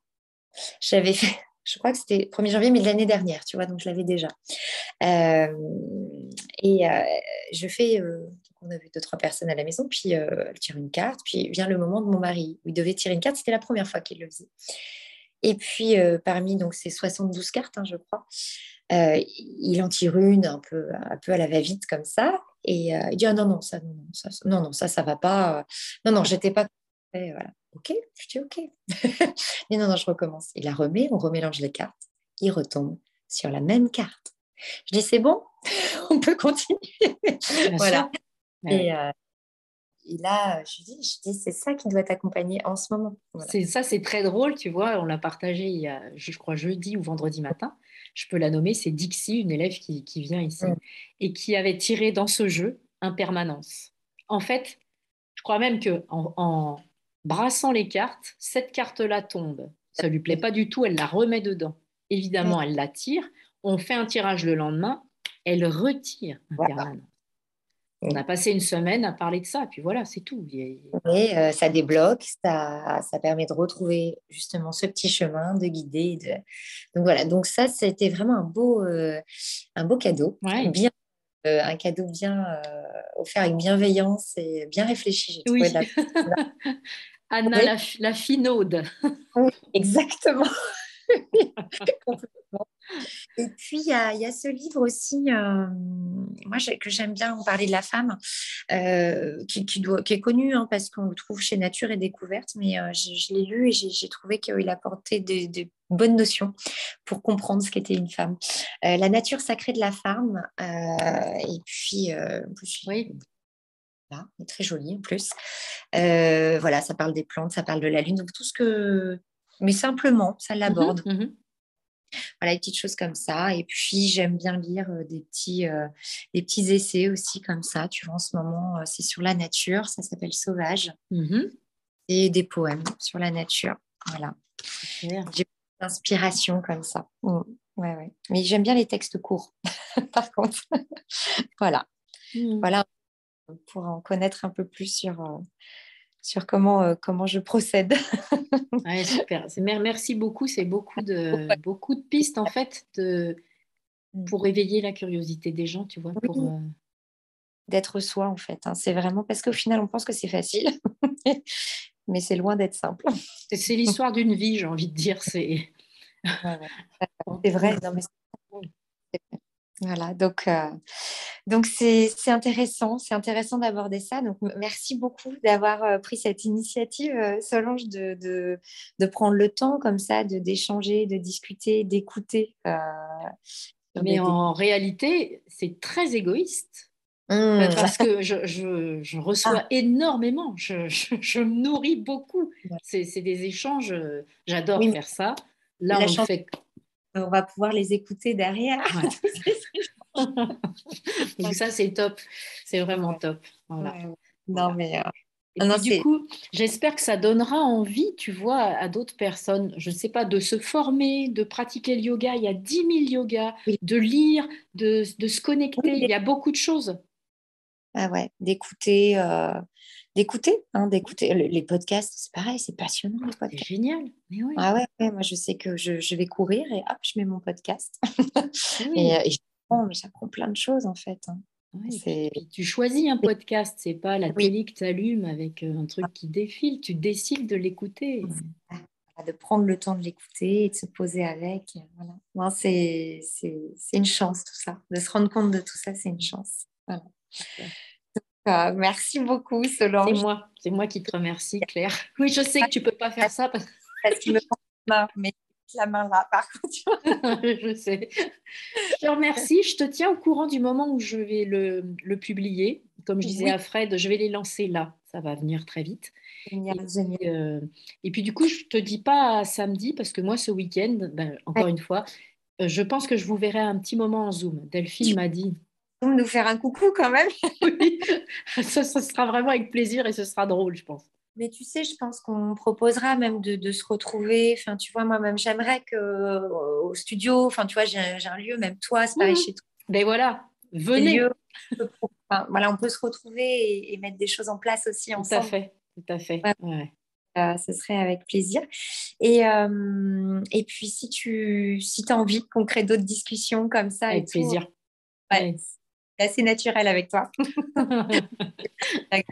J'avais je crois que c'était 1er janvier, mais de l'année dernière, tu vois, donc je l'avais déjà. Euh, et je fais, on a vu deux, trois personnes à la maison, puis elle tire une carte, puis vient le moment de mon mari où il devait tirer une carte. C'était la première fois qu'il le faisait. Et puis, parmi donc, ces 72 cartes, hein, je crois, il en tire une un peu à la va-vite comme ça. Et euh, il dit ah, non, non, ça, non, non, ça, non, non, ça, ça va pas. euh, Non, non, j'étais pas. Et voilà. Ok, je dis ok. Mais non, non, je recommence. Il la remet, on remélange les cartes. Il retombe sur la même carte. Je dis c'est bon, on peut continuer. Voilà. Ouais. Et, euh, et là, je dis, je dis c'est ça qui doit t'accompagner en ce moment. Voilà. C'est, ça, c'est très drôle, tu vois. On l'a partagé il y a, je crois, jeudi ou vendredi matin. Je peux la nommer, c'est Dixie, une élève qui, qui vient ici et qui avait tiré dans ce jeu impermanence. En fait, je crois même que en, en brassant les cartes, cette carte-là tombe. Ça lui plaît pas du tout, elle la remet dedans. Évidemment, elle la tire. On fait un tirage le lendemain, elle retire Voilà. On a passé une semaine à parler de ça, puis voilà, c'est tout. Et euh, ça débloque, ça, ça permet de retrouver justement ce petit chemin, de guider. De... Donc voilà, donc ça, c'était vraiment un beau, euh, un beau cadeau. Ouais. Bien, euh, un cadeau bien euh, offert avec bienveillance et bien réfléchi. Oui. la- Anna Oui. la, la finaude. Exactement. Complètement. Et puis, il y a, il y a ce livre aussi, euh, moi, que j'aime bien, on parlait de la femme, euh, qui, qui doit, qui est connu hein, parce qu'on le trouve chez Nature et Découverte, mais euh, je, je l'ai lu et j'ai trouvé qu'il apportait de, bonnes notions pour comprendre ce qu'était une femme. La nature sacrée de la femme, et puis, plus, Oui. Là, très joli en plus. Voilà, ça parle des plantes, ça parle de la lune, donc tout ce que. Mais simplement, ça l'aborde. Mhm, mhm. Voilà, des petites choses comme ça. Et puis, j'aime bien lire euh, des, petits, euh, des petits essais aussi comme ça. Tu vois, en ce moment, euh, c'est sur la nature, ça s'appelle Sauvage. Mhm. Et des poèmes sur la nature. Voilà, Super. inspiration comme ça. Ouais, ouais. Mais j'aime bien les textes courts, par contre. voilà. Voilà, pour en connaître un peu plus sur, euh, sur comment, euh, comment je procède. Ouais, super. Merci beaucoup. C'est beaucoup de, beaucoup de pistes, en fait, de, pour éveiller la curiosité des gens, tu vois. Pour, euh, D'être soi, en fait. hein. C'est vraiment parce qu'au final, on pense que c'est facile, mais c'est loin d'être simple. c'est- l'histoire d'une vie, j'ai envie de dire. C'est Ouais. C'est vrai. non, mais c'est- Voilà, donc euh, donc c'est intéressant, c'est intéressant d'aborder ça. Donc merci beaucoup d'avoir euh, pris cette initiative, euh, Solange, de, de, de prendre le temps comme ça, de d'échanger, de discuter, d'écouter. Mais en réalité, c'est très égoïste. Mmh, Parce que je, je- je reçois énormément, je, je- je me nourris beaucoup. C'est des échanges, j'adore Oui, faire ça. Là, on chance- fait. On va pouvoir les écouter derrière. Ouais. Donc ça, c'est top. C'est vraiment top. Voilà. Ouais. Non, mais euh, Et du coup, j'espère que ça donnera envie, tu vois, à, d'autres personnes, je ne sais pas, de se former, de pratiquer le yoga. Il y a 10 000 yogas, de lire, de, se connecter. Il y a beaucoup de choses. Ah ouais, d'écouter, euh, d'écouter, hein, d'écouter les podcasts, c'est pareil, c'est passionnant. C'est génial. Ah ouais, moi je sais que je, vais courir et hop, je mets mon podcast. et, euh, mais j'apprends plein de choses en fait. Hein tu choisis un podcast, c'est pas la télé que tu allumes avec euh, un truc qui défile, tu décides de l'écouter. De prendre le temps de l'écouter et de se poser avec. Voilà. c'est, une chance tout ça. De se rendre compte de tout ça, c'est une chance. Euh, merci beaucoup, Solange. C'est moi, c'est moi qui te remercie, Claire. Oui, je sais que tu peux pas faire ça parce, parce qu'il me mais la main là, par contre. je sais. Je te remercie. Je te tiens au courant du moment où je vais le, le publier. Comme je disais à Fred, je vais les lancer là. Ça va venir très vite. Génial, et, génial. Euh, et puis du coup, je ne te dis pas samedi parce que moi, ce week-end, ben, encore une fois, euh, je pense que je vous verrai un petit moment en Zoom. Delphine m'a dit. Nous faire un coucou quand même. oui, ce sera vraiment avec plaisir et ce sera drôle, je pense. Mais tu sais, je pense qu'on proposera même de, se retrouver. Enfin, tu vois, moi-même, j'aimerais que euh, au studio, enfin, tu vois, j'ai un lieu, même toi, c'est pareil mmh. chez toi. Ben voilà, venez. voilà, on peut se retrouver et, mettre des choses en place aussi ensemble. Tout à fait, tout à fait. Euh, ce serait avec plaisir. Et, euh, et puis, si tu si as envie qu'on crée d'autres discussions comme ça. Avec plaisir. Ouais, assez naturel avec toi.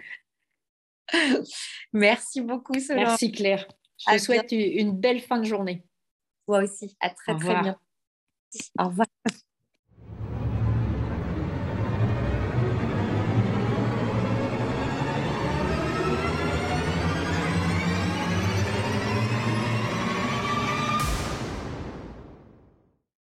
Merci beaucoup, Solange. Merci, Claire. Je te souhaite une belle fin de journée. Toi aussi. À très, très bientôt. Au revoir.